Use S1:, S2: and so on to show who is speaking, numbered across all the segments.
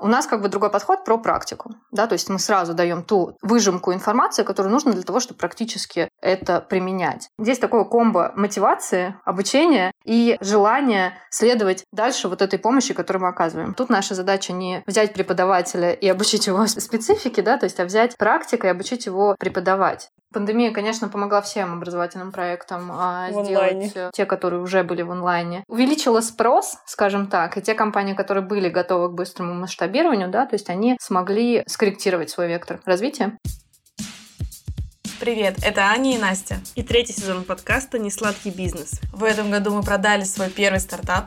S1: У нас как бы другой подход про практику. Да? То есть мы сразу даем ту выжимку информации, которую нужно для того, чтобы практически это применять. Здесь такое комбо мотивации, обучения и желания следовать дальше вот этой помощи, которую мы оказываем. Тут наша задача не взять преподавателя и обучить его специфике, да, то есть а взять практику и обучить его преподавать. Пандемия, конечно, помогла всем образовательным проектам а, сделать э, те, которые уже были в онлайне. Увеличила спрос, скажем так, и те компании, которые были готовы к быстрому масштабированию, да, то есть они смогли скорректировать свой вектор развития.
S2: Привет, это Аня и Настя.
S3: И третий сезон подкаста «Несладкий бизнес».
S2: В этом году мы продали свой первый стартап.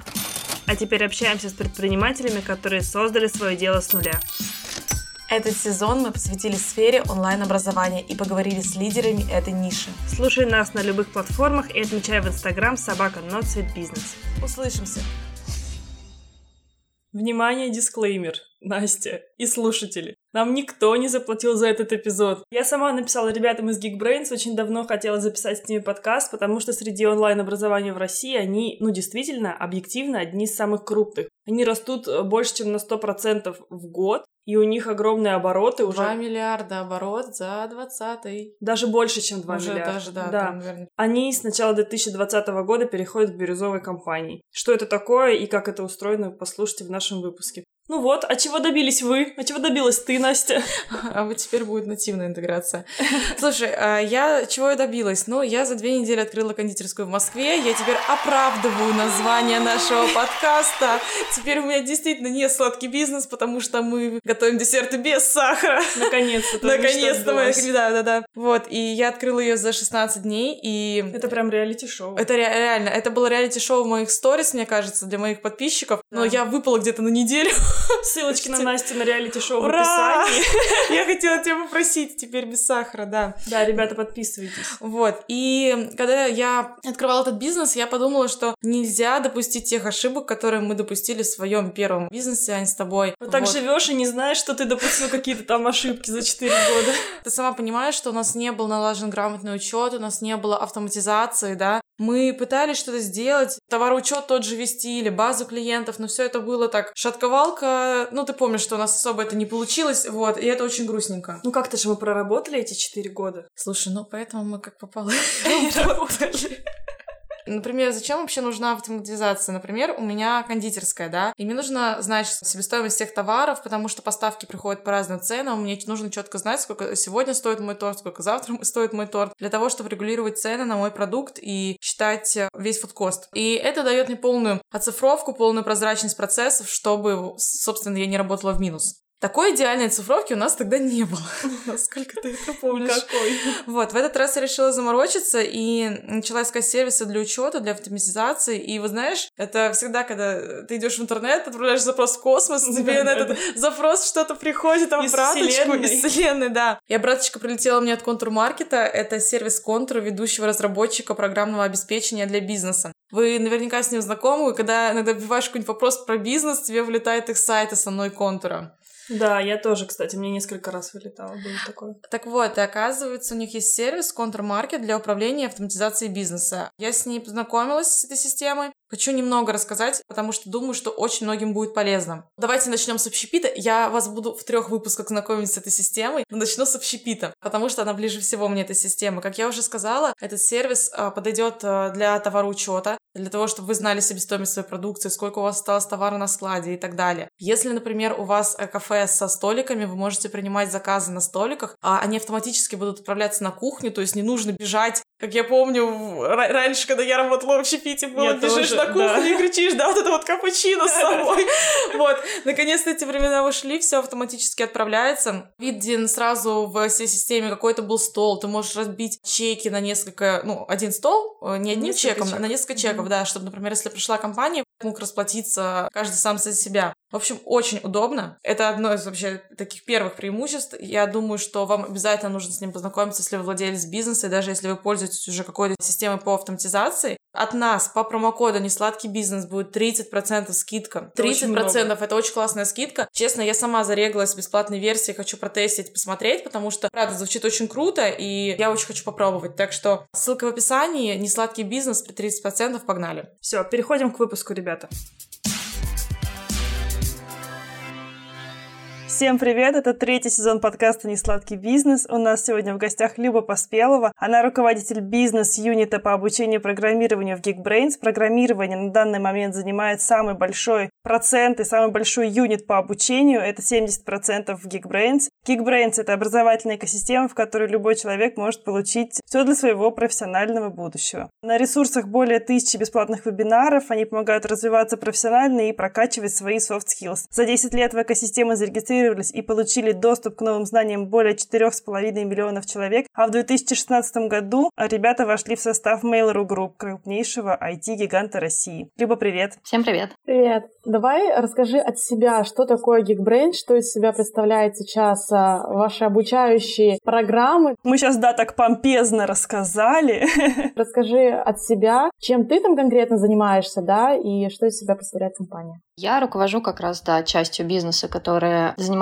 S3: А теперь общаемся с предпринимателями, которые создали свое дело с нуля.
S2: Этот сезон мы посвятили сфере онлайн-образования и поговорили с лидерами этой ниши.
S3: Слушай нас на любых платформах и отмечай в Инстаграм собака Бизнес.
S2: Услышимся!
S3: Внимание, дисклеймер, Настя и слушатели. Нам никто не заплатил за этот эпизод. Я сама написала ребятам из Geekbrains, очень давно хотела записать с ними подкаст, потому что среди онлайн-образования в России они, ну, действительно, объективно, одни из самых крупных. Они растут э, больше, чем на 100% в год, и у них огромные обороты уже.
S2: 2 миллиарда оборот за 20
S3: Даже больше, чем 2
S2: уже
S3: миллиарда.
S2: даже, да.
S3: да.
S2: Там, наверное...
S3: Они с начала 2020 года переходят в бирюзовые компании. Что это такое и как это устроено, послушайте в нашем выпуске. Ну вот, а чего добились вы? А чего добилась ты, Настя?
S2: А вот теперь будет нативная интеграция. Слушай, а я чего я добилась? Ну, я за две недели открыла кондитерскую в Москве. Я теперь оправдываю название нашего подкаста. Теперь у меня действительно не сладкий бизнес, потому что мы готовим десерты без сахара.
S3: Наконец-то.
S2: Наконец-то мы, да, да, да. Вот, и я открыла ее за 16 дней, и...
S3: Это прям реалити-шоу.
S2: Это ре- реально, это было реалити-шоу в моих сторис, мне кажется, для моих подписчиков, да. но я выпала где-то на неделю.
S3: Ссылочки на Настю на реалити-шоу в описании.
S2: Я хотела тебя попросить теперь без сахара, да.
S3: Да, ребята, подписывайтесь.
S2: Вот. И когда я открывала этот бизнес, я подумала, что нельзя допустить тех ошибок, которые мы допустили в своем первом бизнесе, Ань, с тобой.
S3: Вот так живешь и не знаешь, что ты допустил какие-то там ошибки за 4 года.
S2: Ты сама понимаешь, что у нас не был налажен грамотный учет, у нас не было автоматизации, да, мы пытались что-то сделать, товароучет тот же вести или базу клиентов, но все это было так шатковалка. Ну, ты помнишь, что у нас особо это не получилось, вот, и это очень грустненько.
S3: Ну, как-то же мы проработали эти четыре года.
S2: Слушай, ну, поэтому мы как попало работали. Например, зачем вообще нужна автоматизация? Например, у меня кондитерская, да, и мне нужно знать себестоимость всех товаров, потому что поставки приходят по разным ценам, мне нужно четко знать, сколько сегодня стоит мой торт, сколько завтра стоит мой торт, для того, чтобы регулировать цены на мой продукт и считать э, весь фудкост. И это дает мне полную оцифровку, полную прозрачность процессов, чтобы, собственно, я не работала в минус. Такой идеальной цифровки у нас тогда не было. Насколько ты это помнишь?
S3: Какой?
S2: Вот, в этот раз я решила заморочиться и начала искать сервисы для учета, для автоматизации. И вы знаешь, это всегда, когда ты идешь в интернет, отправляешь запрос в космос, тебе на этот запрос что-то приходит, там обраточку из вселенной, да. И обраточка прилетела мне от Контур Маркета. Это сервис Контур, ведущего разработчика программного обеспечения для бизнеса. Вы наверняка с ним знакомы, когда иногда вбиваешь какой-нибудь вопрос про бизнес, тебе вылетает их сайт основной контура.
S3: Да, я тоже, кстати, мне несколько раз вылетало, было такое.
S2: Так вот, и оказывается, у них есть сервис Контрмаркет для управления автоматизацией бизнеса. Я с ней познакомилась, с этой системой. Хочу немного рассказать, потому что думаю, что очень многим будет полезно. Давайте начнем с общепита. Я вас буду в трех выпусках знакомить с этой системой, но начну с общепита, потому что она ближе всего мне, эта система. Как я уже сказала, этот сервис а, подойдет а, для товароучета, для того, чтобы вы знали себестоимость своей продукции, сколько у вас осталось товара на складе и так далее. Если, например, у вас э, кафе со столиками, вы можете принимать заказы на столиках, а они автоматически будут отправляться на кухню, то есть не нужно бежать как я помню, раньше, когда я работала в общепите, было, я бежишь тоже, на кухню да. и кричишь, да, вот это вот капучино с собой. Вот. Наконец-то эти времена ушли, все автоматически отправляется. Виден сразу в всей системе какой-то был стол, ты можешь разбить чеки на несколько, ну, один стол, э, не одним чеком, чеков. на несколько чеков, да, чтобы, например, если пришла компания, мог расплатиться каждый сам за себя. В общем, очень удобно. Это одно из вообще таких первых преимуществ. Я думаю, что вам обязательно нужно с ним познакомиться, если вы владелец бизнеса, и даже если вы пользуетесь уже какой-то системой по автоматизации. От нас по промокоду «Несладкий бизнес» будет 30% скидка. 30% очень это очень классная скидка. Честно, я сама зареглась в бесплатной версии, хочу протестить, посмотреть, потому что, правда, звучит очень круто, и я очень хочу попробовать. Так что ссылка в описании, «Несладкий бизнес» при 30%, погнали.
S3: Все, переходим к выпуску, ребята. Всем привет! Это третий сезон подкаста «Несладкий бизнес». У нас сегодня в гостях Люба Поспелова. Она руководитель бизнес-юнита по обучению программированию в Geekbrains. Программирование на данный момент занимает самый большой процент и самый большой юнит по обучению. Это 70% в Geekbrains. Geekbrains — это образовательная экосистема, в которой любой человек может получить все для своего профессионального будущего. На ресурсах более тысячи бесплатных вебинаров. Они помогают развиваться профессионально и прокачивать свои soft skills. За 10 лет в экосистеме зарегистрировано зарегистрировались и получили доступ к новым знаниям более 4,5 миллионов человек, а в 2016 году ребята вошли в состав Mail.ru Group, крупнейшего IT-гиганта России. Люба, привет!
S1: Всем привет!
S4: Привет! Давай расскажи от себя, что такое Geekbrain, что из себя представляет сейчас а, ваши обучающие программы.
S3: Мы сейчас, да, так помпезно рассказали.
S4: Расскажи от себя, чем ты там конкретно занимаешься, да, и что из себя представляет компания.
S1: Я руковожу как раз, да, частью бизнеса, которая занимается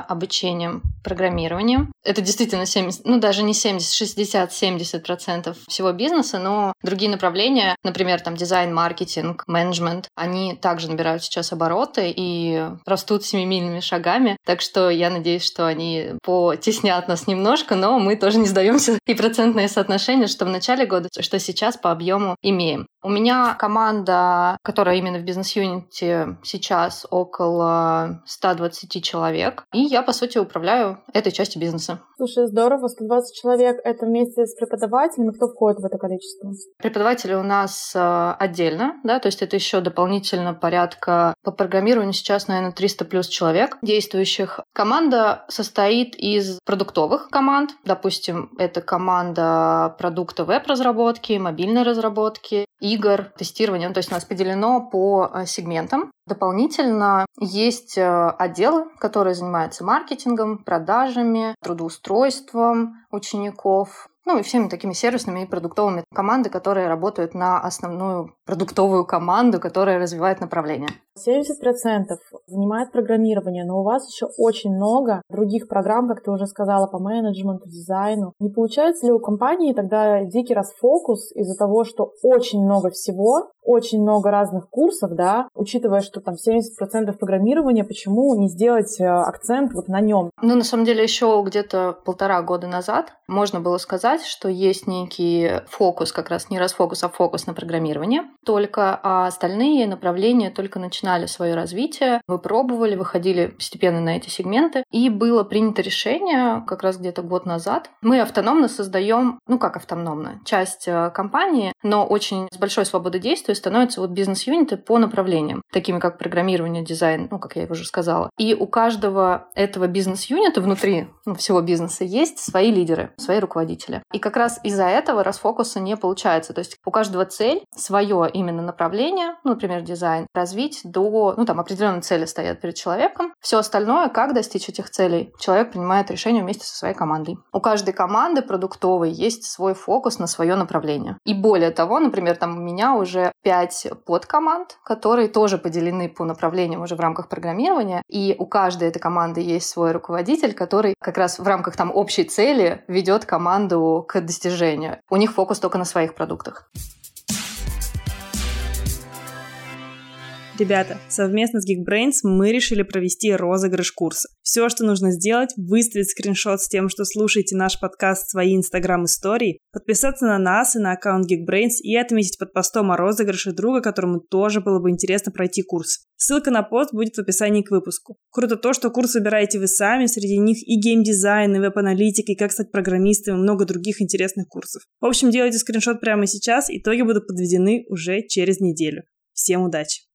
S1: обучением программированию. Это действительно 70, ну даже не 70, 60, 70 процентов всего бизнеса, но другие направления, например, там дизайн, маркетинг, менеджмент, они также набирают сейчас обороты и растут семимильными шагами. Так что я надеюсь, что они потеснят нас немножко, но мы тоже не сдаемся и процентные соотношения, что в начале года, что сейчас по объему имеем. У меня команда, которая именно в бизнес-юните сейчас около 120 человек, и я, по сути, управляю этой частью бизнеса.
S4: Слушай, здорово, 120 человек — это вместе с преподавателями, кто входит в это количество?
S1: Преподаватели у нас э, отдельно, да, то есть это еще дополнительно порядка по программированию сейчас, наверное, 300 плюс человек действующих. Команда состоит из продуктовых команд, допустим, это команда продукта веб-разработки, мобильной разработки, игр, тестирования. Ну, то есть у нас поделено по э, сегментам. Дополнительно есть э, отделы, которые занимаются маркетингом, продажами, трудоустройством учеников, ну и всеми такими сервисными и продуктовыми команды, которые работают на основную продуктовую команду, которая развивает направление.
S4: 70% занимает программирование, но у вас еще очень много других программ, как ты уже сказала, по менеджменту, дизайну. Не получается ли у компании тогда дикий расфокус из-за того, что очень много всего, очень много разных курсов, да, учитывая, что там 70% программирования, почему не сделать э, акцент вот на нем?
S1: Ну, на самом деле, еще где-то полтора года назад можно было сказать, что есть некий фокус, как раз не расфокус, а фокус на программирование только, а остальные направления только начинали свое развитие, вы пробовали, выходили постепенно на эти сегменты, и было принято решение как раз где-то год назад. Мы автономно создаем, ну как автономно, часть э, компании, но очень с большой свободой действия становятся вот бизнес-юниты по направлениям, такими как программирование, дизайн, ну как я уже сказала. И у каждого этого бизнес-юнита внутри ну, всего бизнеса есть свои лидеры, свои руководители. И как раз из-за этого расфокуса не получается. То есть у каждого цель, свое именно направление, ну, например, дизайн, развить до, ну, там, определенные цели стоят перед человеком. Все остальное, как достичь этих целей, человек принимает решение вместе со своей командой. У каждой команды продуктовой есть свой фокус на свое направление. И более того, например, там у меня уже пять подкоманд, которые тоже поделены по направлениям уже в рамках программирования. И у каждой этой команды есть свой руководитель, который как раз в рамках там общей цели ведет команду к достижению. У них фокус только на своих продуктах.
S3: Ребята, совместно с Geekbrains мы решили провести розыгрыш курса. Все, что нужно сделать, выставить скриншот с тем, что слушаете наш подкаст в свои инстаграм-истории, подписаться на нас и на аккаунт Geekbrains и отметить под постом о розыгрыше друга, которому тоже было бы интересно пройти курс. Ссылка на пост будет в описании к выпуску. Круто то, что курс выбираете вы сами, среди них и геймдизайн, и веб-аналитика, и как стать программистом, и много других интересных курсов. В общем, делайте скриншот прямо сейчас, итоги будут подведены уже через неделю. Всем удачи!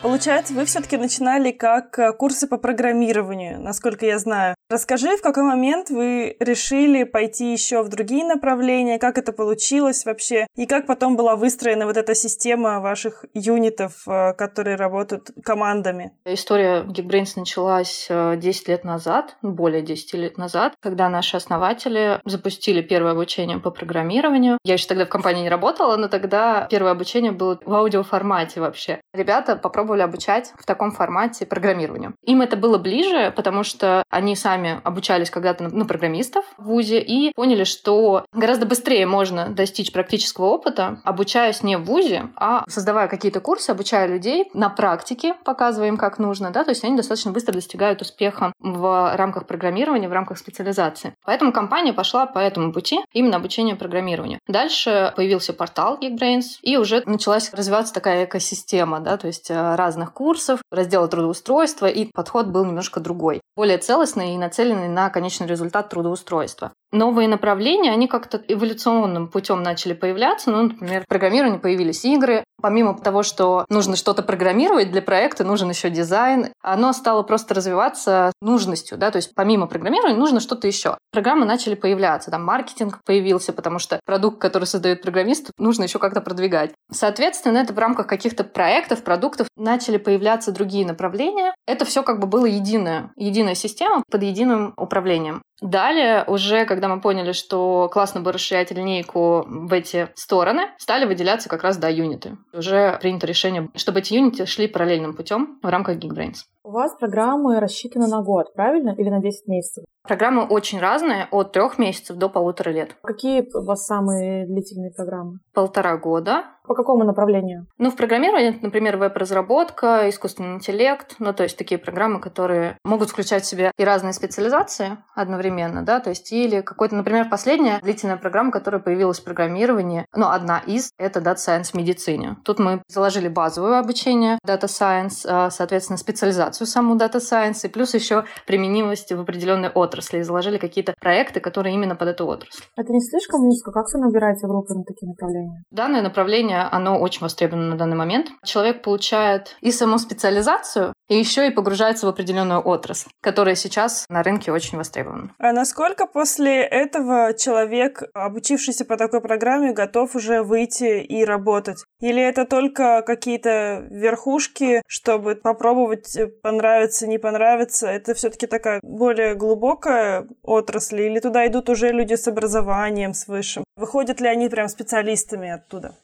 S3: Получается, вы все-таки начинали как э, курсы по программированию, насколько я знаю. Расскажи, в какой момент вы решили пойти еще в другие направления, как это получилось вообще, и как потом была выстроена вот эта система ваших юнитов, э, которые работают командами?
S1: История Geekbrains началась 10 э, лет назад, более 10 лет назад, когда наши основатели запустили первое обучение по программированию. Я еще тогда в компании не работала, но тогда первое обучение было в аудиоформате вообще. Ребята попробовали обучать в таком формате программированию. Им это было ближе, потому что они сами сами обучались когда-то на программистов в ВУЗе и поняли, что гораздо быстрее можно достичь практического опыта, обучаясь не в ВУЗе, а создавая какие-то курсы, обучая людей на практике, показывая им, как нужно, да, то есть они достаточно быстро достигают успеха в рамках программирования, в рамках специализации. Поэтому компания пошла по этому пути, именно обучение программированию. Дальше появился портал Geekbrains, и уже началась развиваться такая экосистема, да, то есть э, разных курсов, раздела трудоустройства, и подход был немножко другой, более целостный и нацеленный на конечный результат трудоустройства новые направления, они как-то эволюционным путем начали появляться. Ну, например, в программировании появились игры. Помимо того, что нужно что-то программировать для проекта, нужен еще дизайн. Оно стало просто развиваться нужностью, да, то есть помимо программирования нужно что-то еще. Программы начали появляться, там маркетинг появился, потому что продукт, который создает программист, нужно еще как-то продвигать. Соответственно, это в рамках каких-то проектов, продуктов начали появляться другие направления. Это все как бы было единое, единая система под единым управлением. Далее, уже когда мы поняли, что классно бы расширять линейку в эти стороны, стали выделяться как раз, да, юниты. Уже принято решение, чтобы эти юниты шли параллельным путем в рамках Geekbrains.
S4: У вас программы рассчитаны на год, правильно? Или на 10 месяцев?
S1: Программы очень разные, от трех месяцев до полутора лет.
S4: Какие у вас самые длительные программы?
S1: Полтора года.
S4: По какому направлению?
S1: Ну, в программировании, например, веб-разработка, искусственный интеллект, ну, то есть такие программы, которые могут включать в себя и разные специализации одновременно, да, то есть или какой-то, например, последняя длительная программа, которая появилась в программировании, ну, одна из, это Data Science в медицине. Тут мы заложили базовое обучение Data Science, а, соответственно, специализацию саму Data Science, и плюс еще применимость в определенной отрасли, и заложили какие-то проекты, которые именно под эту отрасль.
S4: Это не слишком узко? Как вы набираете группы на такие направления?
S1: Данное направление оно очень востребовано на данный момент. Человек получает и саму специализацию, и еще и погружается в определенную отрасль, которая сейчас на рынке очень востребована.
S5: А насколько после этого человек, обучившийся по такой программе, готов уже выйти и работать? Или это только какие-то верхушки, чтобы попробовать э, понравится, не понравится? Это все-таки такая более глубокая отрасль? Или туда идут уже люди с образованием, с высшим? Выходят ли они прям специалистами оттуда?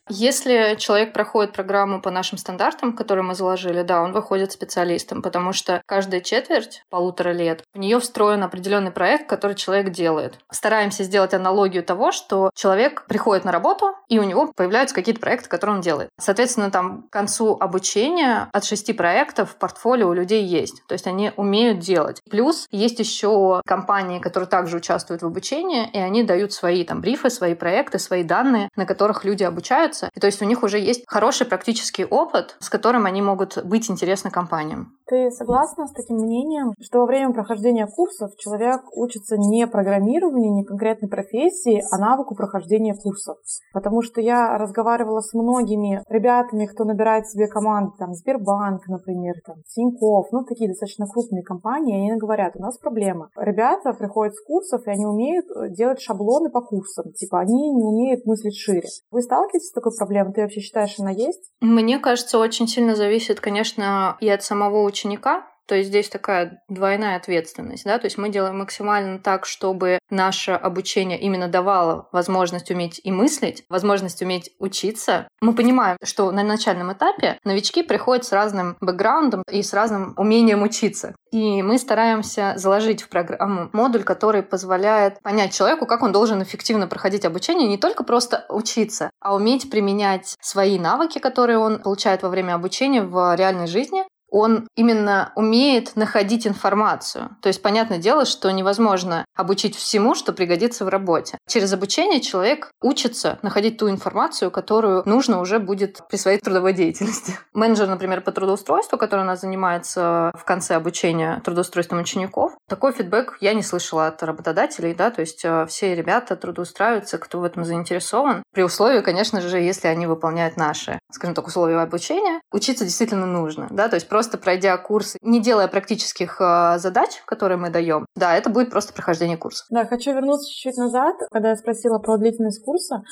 S1: Если человек проходит программу по нашим стандартам, которые мы заложили, да, он выходит специалистом, потому что каждая четверть, полутора лет, в нее встроен определенный проект, который человек делает. Стараемся сделать аналогию того, что человек приходит на работу, и у него появляются какие-то проекты, которые он делает. Соответственно, там к концу обучения от шести проектов в портфолио у людей есть. То есть они умеют делать. Плюс есть еще компании, которые также участвуют в обучении, и они дают свои там брифы, свои проекты, свои данные, на которых люди обучаются. И то есть у них уже есть хороший практический опыт, с которым они могут быть интересны компаниям.
S4: Ты согласна с таким мнением, что во время прохождения курсов человек учится не программированию, не конкретной профессии, а навыку прохождения курсов? Потому что я разговаривала с многими ребятами, кто набирает себе команды, там, Сбербанк, например, там, Тинькофф, ну, такие достаточно крупные компании, они говорят, у нас проблема. Ребята приходят с курсов, и они умеют э, делать шаблоны по курсам, типа, они не умеют мыслить шире. Вы сталкиваетесь с такой проблемой? Ты вообще считаешь, она есть?
S1: Мне кажется, очень сильно зависит, конечно, и от самого ученика, то есть здесь такая двойная ответственность, да, то есть мы делаем максимально так, чтобы наше обучение именно давало возможность уметь и мыслить, возможность уметь учиться. Мы понимаем, что на начальном этапе новички приходят с разным бэкграундом и с разным умением учиться. И мы стараемся заложить в программу модуль, который позволяет понять человеку, как он должен эффективно проходить обучение, не только просто учиться, а уметь применять свои навыки, которые он получает во время обучения в реальной жизни, он именно умеет находить информацию. То есть, понятное дело, что невозможно обучить всему, что пригодится в работе. Через обучение человек учится находить ту информацию, которую нужно уже будет при своей трудовой деятельности. Менеджер, например, по трудоустройству, который у нас занимается в конце обучения трудоустройством учеников, такой фидбэк я не слышала от работодателей, да, то есть э, все ребята трудоустраиваются, кто в этом заинтересован, при условии, конечно же, если они выполняют наши, скажем так, условия обучения, учиться действительно нужно, да, то есть просто просто пройдя курс, не делая практических э, задач, которые мы даем, да, это будет просто прохождение курса.
S4: Да, хочу вернуться чуть-чуть назад, когда я спросила про длительность курса.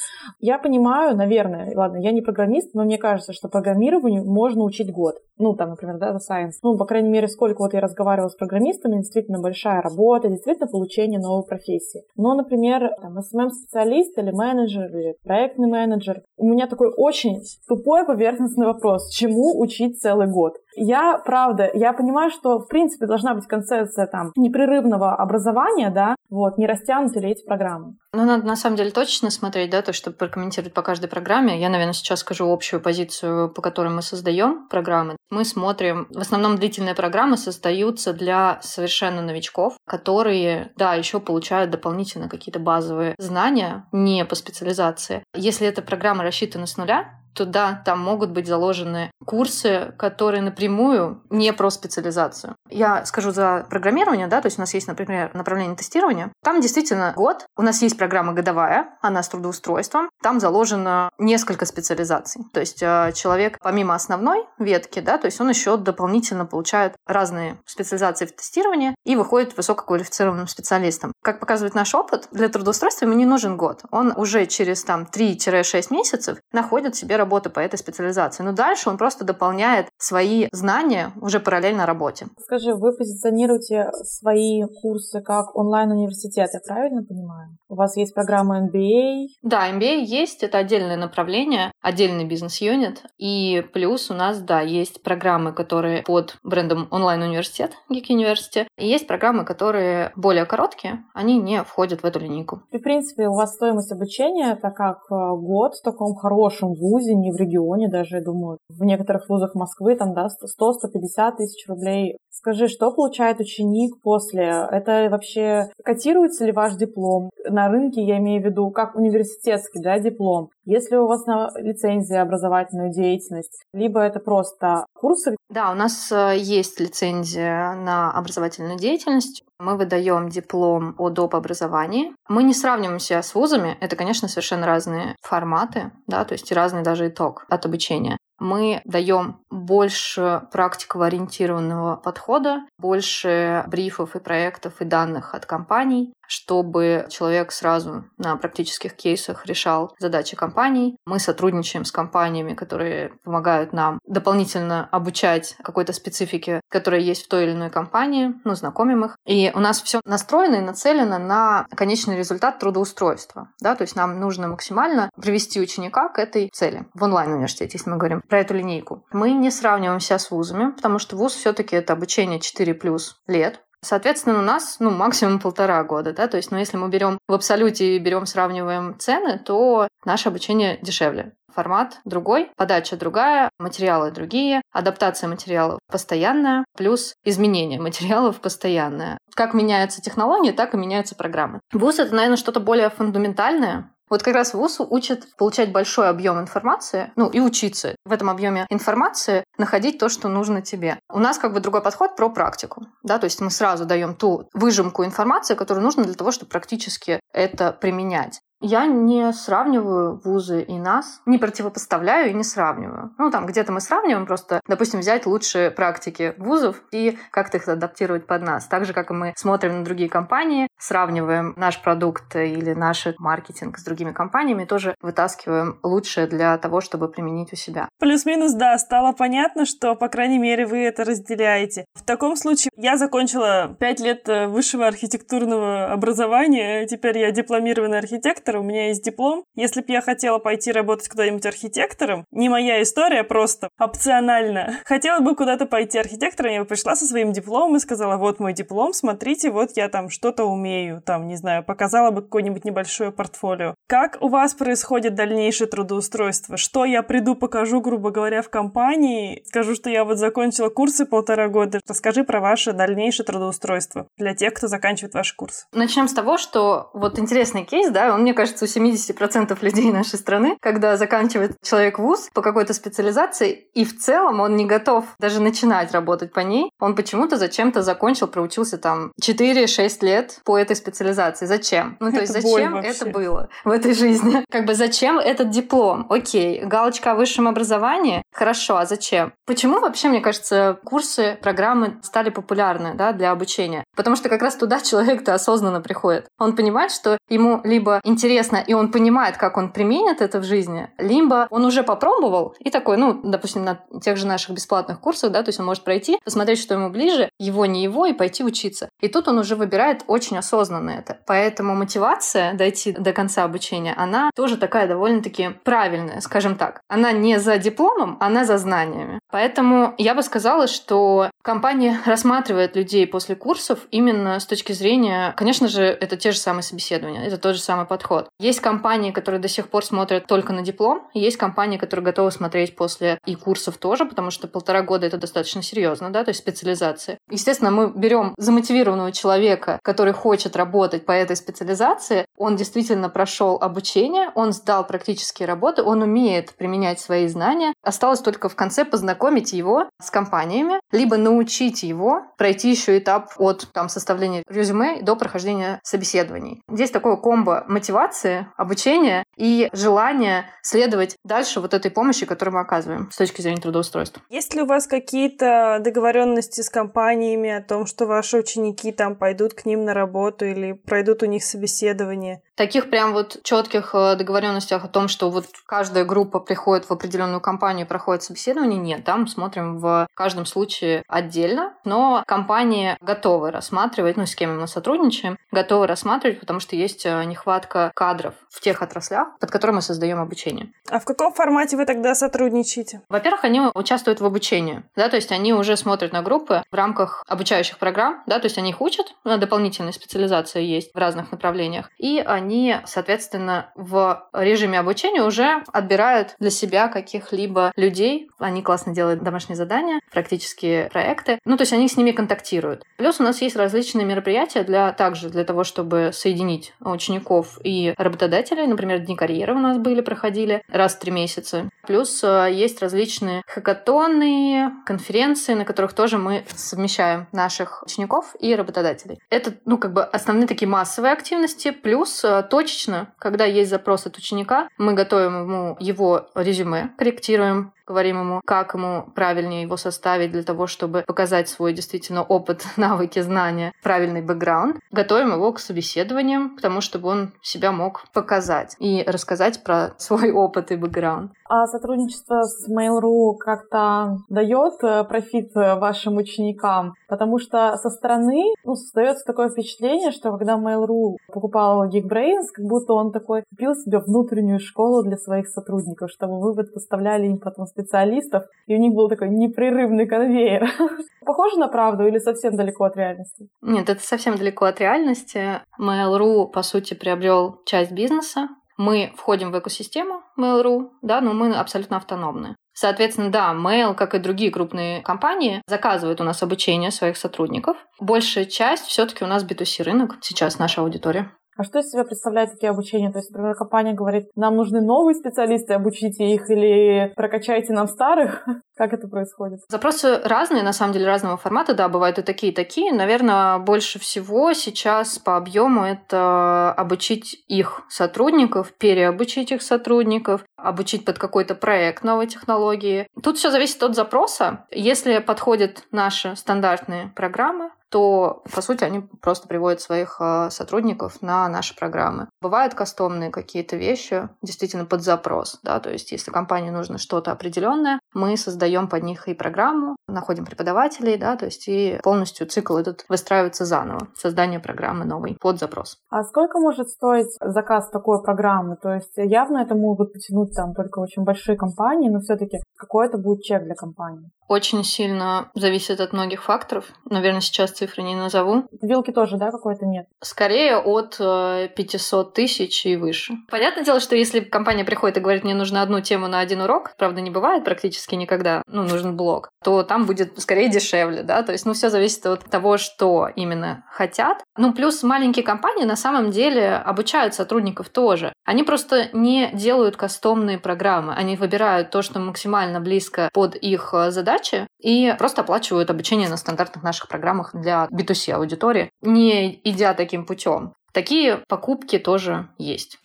S4: Я понимаю, наверное, ладно, я не программист, но мне кажется, что программированию можно учить год. Ну, там, например, Data Science. Ну, по крайней мере, сколько вот я разговаривала с программистами, действительно большая работа, действительно получение новой профессии. Но, например, там, SMM-специалист или менеджер, или проектный менеджер, у меня такой очень тупой поверхностный вопрос. Чему учить целый год? Я, правда, я понимаю, что, в принципе, должна быть концепция там непрерывного образования, да, вот, не растянуты ли эти программы.
S1: Ну, надо на самом деле точно смотреть, да, то, чтобы прокомментировать по каждой программе. Я, наверное, сейчас скажу общую позицию, по которой мы создаем программы. Мы смотрим, в основном длительные программы создаются для совершенно новичков, которые, да, еще получают дополнительно какие-то базовые знания, не по специализации. Если эта программа рассчитана с нуля, то да, там могут быть заложены курсы, которые напрямую не про специализацию. Я скажу за программирование, да, то есть у нас есть, например, направление тестирования. Там действительно год, у нас есть программа годовая, она с трудоустройством, там заложено несколько специализаций. То есть э, человек помимо основной ветки, да, то есть он еще дополнительно получает разные специализации в тестировании и выходит высококвалифицированным специалистом. Как показывает наш опыт, для трудоустройства ему не нужен год. Он уже через там 3-6 месяцев находит себе работы по этой специализации. Но дальше он просто дополняет свои знания уже параллельно работе.
S4: Скажи, вы позиционируете свои курсы как онлайн-университет, я правильно понимаю? У вас есть программа MBA?
S1: Да, MBA есть, это отдельное направление, отдельный бизнес-юнит. И плюс у нас, да, есть программы, которые под брендом онлайн-университет, Geek University, и есть программы, которые более короткие, они не входят в эту линейку.
S4: И, в принципе, у вас стоимость обучения, это как э, год в таком хорошем вузе, вузе, не в регионе даже, я думаю. В некоторых вузах Москвы там, да, 100-150 тысяч рублей. Скажи, что получает ученик после? Это вообще котируется ли ваш диплом? На рынке я имею в виду как университетский, да, диплом. Если у вас на лицензия образовательную деятельность, либо это просто курсы?
S1: Да, у нас э, есть лицензия на образовательную деятельность. Мы выдаем диплом о доп. образовании. Мы не сравниваемся с вузами. Это, конечно, совершенно разные форматы, да, то есть разный даже итог от обучения мы даем больше практиково-ориентированного подхода, больше брифов и проектов и данных от компаний, чтобы человек сразу на практических кейсах решал задачи компаний. Мы сотрудничаем с компаниями, которые помогают нам дополнительно обучать какой-то специфике, которая есть в той или иной компании, ну, знакомим их. И у нас все настроено и нацелено на конечный результат трудоустройства. Да? То есть нам нужно максимально привести ученика к этой цели в онлайн-университете, если мы говорим про эту линейку. Мы не сравниваем себя с вузами, потому что вуз все-таки это обучение 4 плюс лет. Соответственно, у нас ну, максимум полтора года, да, то есть, ну, если мы берем в абсолюте и берем, сравниваем цены, то наше обучение дешевле. Формат другой, подача другая, материалы другие, адаптация материалов постоянная, плюс изменение материалов постоянное. Как меняются технологии, так и меняются программы. ВУЗ — это, наверное, что-то более фундаментальное, вот как раз ВУЗ учит получать большой объем информации, ну и учиться в этом объеме информации находить то, что нужно тебе. У нас как бы другой подход про практику. Да? То есть мы сразу даем ту выжимку информации, которую нужно для того, чтобы практически это применять. Я не сравниваю вузы и нас, не противопоставляю и не сравниваю. Ну, там где-то мы сравниваем просто, допустим, взять лучшие практики вузов и как-то их адаптировать под нас. Так же, как и мы смотрим на другие компании, сравниваем наш продукт или наш маркетинг с другими компаниями, тоже вытаскиваем лучшее для того, чтобы применить у себя.
S5: Плюс-минус, да, стало понятно, что, по крайней мере, вы это разделяете. В таком случае я закончила 5 лет э, высшего архитектурного образования, теперь я дипломированный архитектор, архитектор, у меня есть диплом. Если бы я хотела пойти работать куда-нибудь архитектором, не моя история, просто опционально. Хотела бы куда-то пойти архитектором, я бы пришла со своим дипломом и сказала, вот мой диплом, смотрите, вот я там что-то умею, там, не знаю, показала бы какое-нибудь небольшое портфолио. Как у вас происходит дальнейшее трудоустройство? Что я приду, покажу, грубо говоря, в компании, скажу, что я вот закончила курсы полтора года. Расскажи про ваше дальнейшее трудоустройство для тех, кто заканчивает ваш курс.
S1: Начнем с того, что вот интересный кейс, да, он, мне кажется, кажется, у 70% людей нашей страны, когда заканчивает человек вуз по какой-то специализации, и в целом он не готов даже начинать работать по ней, он почему-то зачем-то закончил, проучился там 4-6 лет по этой специализации. Зачем? Ну, то есть зачем это было в этой жизни? Как бы зачем этот диплом? Окей, галочка о высшем образовании? Хорошо, а зачем? Почему вообще, мне кажется, курсы, программы стали популярны да, для обучения? Потому что как раз туда человек-то осознанно приходит. Он понимает, что ему либо интересно, и он понимает, как он применит это в жизни, либо он уже попробовал и такой, ну, допустим, на тех же наших бесплатных курсах, да, то есть он может пройти, посмотреть, что ему ближе, его, не его, и пойти учиться. И тут он уже выбирает очень осознанно это. Поэтому мотивация дойти до конца обучения, она тоже такая довольно-таки правильная, скажем так. Она не за дипломом, она за знаниями. Поэтому я бы сказала, что компания рассматривает людей после курсов именно с точки зрения, конечно же, это те же самые собеседования, это тот же самый подход. Есть компании, которые до сих пор смотрят только на диплом, есть компании, которые готовы смотреть после и курсов тоже, потому что полтора года это достаточно серьезно, да, то есть специализации. Естественно, мы берем замотивированного человека, который хочет работать по этой специализации, он действительно прошел обучение, он сдал практические работы, он умеет применять свои знания. Осталось только в конце познакомить его с компаниями, либо научить его пройти еще этап от там, составления резюме до прохождения собеседований. Здесь такое комбо мотивации, обучения и желания следовать дальше вот этой помощи, которую мы оказываем с точки зрения трудоустройства.
S3: Есть ли у вас какие-то договоренности с компаниями о том, что ваши ученики там пойдут к ним на работу или пройдут у них собеседование?
S1: Таких прям вот четких э, договоренностях о том, что вот каждая группа приходит в определенную компанию и проходит собеседование, нет. Там смотрим в каждом случае отдельно, но компании готовы рассматривать, ну, с кем мы сотрудничаем, готовы рассматривать, потому что есть э, нехватка кадров в тех отраслях, под которыми мы создаем обучение.
S3: А в каком формате вы тогда сотрудничаете?
S1: Во-первых, они участвуют в обучении, да, то есть они уже смотрят на группы в рамках обучающих программ, да, то есть они их учат, дополнительная специализация есть в разных направлениях, и они, соответственно, в режиме обучения уже отбирают для себя каких-либо людей. Они классно делают домашние задания, практические проекты. Ну, то есть они с ними контактируют. Плюс у нас есть различные мероприятия для также для того, чтобы соединить учеников и работодателей. Например, дни карьеры у нас были, проходили раз в три месяца. Плюс э, есть различные хакатоны, конференции, на которых тоже мы совмещаем наших учеников и работодателей. Это, ну, как бы основные такие массовые активности. Плюс э, точечно, когда есть запрос от ученика, мы готовим ему его резюме, корректируем говорим ему, как ему правильнее его составить для того, чтобы показать свой действительно опыт, навыки, знания, правильный бэкграунд. Готовим его к собеседованиям, потому чтобы он себя мог показать и рассказать про свой опыт и бэкграунд.
S4: А сотрудничество с Mail.ru как-то дает э, профит э, вашим ученикам? Потому что со стороны ну, создается такое впечатление, что когда Mail.ru покупал Geekbrains, как будто он такой купил себе внутреннюю школу для своих сотрудников, чтобы вы поставляли им потом специалистов, и у них был такой непрерывный конвейер. Похоже на правду или совсем далеко от реальности?
S1: Нет, это совсем далеко от реальности. Mail.ru, по сути, приобрел часть бизнеса. Мы входим в экосистему Mail.ru, да, но мы абсолютно автономны. Соответственно, да, Mail, как и другие крупные компании, заказывают у нас обучение своих сотрудников. Большая часть все-таки у нас B2C рынок, сейчас наша аудитория.
S4: А что из себя представляет такие обучения? То есть, например, компания говорит, нам нужны новые специалисты, обучите их или прокачайте нам старых. Как это происходит?
S1: Запросы разные, на самом деле, разного формата. Да, бывают и такие, и такие. Наверное, больше всего сейчас по объему это обучить их сотрудников, переобучить их сотрудников, обучить под какой-то проект новой технологии. Тут все зависит от запроса. Если подходят наши стандартные программы, то, по сути, они просто приводят своих э, сотрудников на наши программы. Бывают кастомные какие-то вещи, действительно под запрос, да, то есть если компании нужно что-то определенное, мы создаем под них и программу, находим преподавателей, да, то есть и полностью цикл этот выстраивается заново, создание программы новой под запрос.
S4: А сколько может стоить заказ такой программы? То есть явно это могут потянуть там только очень большие компании, но все-таки какой это будет чек для компании?
S1: Очень сильно зависит от многих факторов. Наверное, сейчас цифры не назову.
S4: Вилки тоже, да, какой-то нет?
S1: Скорее от 500 э, тысяч и выше. Понятное дело, что если компания приходит и говорит, мне нужно одну тему на один урок, правда, не бывает практически никогда, ну, нужен блок, то там будет скорее дешевле, да, то есть, ну, все зависит от того, что именно хотят. Ну, плюс маленькие компании на самом деле обучают сотрудников тоже. Они просто не делают кастомные программы, они выбирают то, что максимально близко под их э, задачи и просто оплачивают обучение на стандартных наших программах для B2C аудитории, не идя таким путем. Такие покупки тоже есть.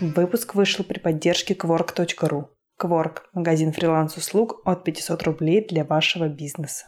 S6: Выпуск вышел при поддержке Quark.ru. Quark – магазин фриланс-услуг от 500 рублей для вашего бизнеса.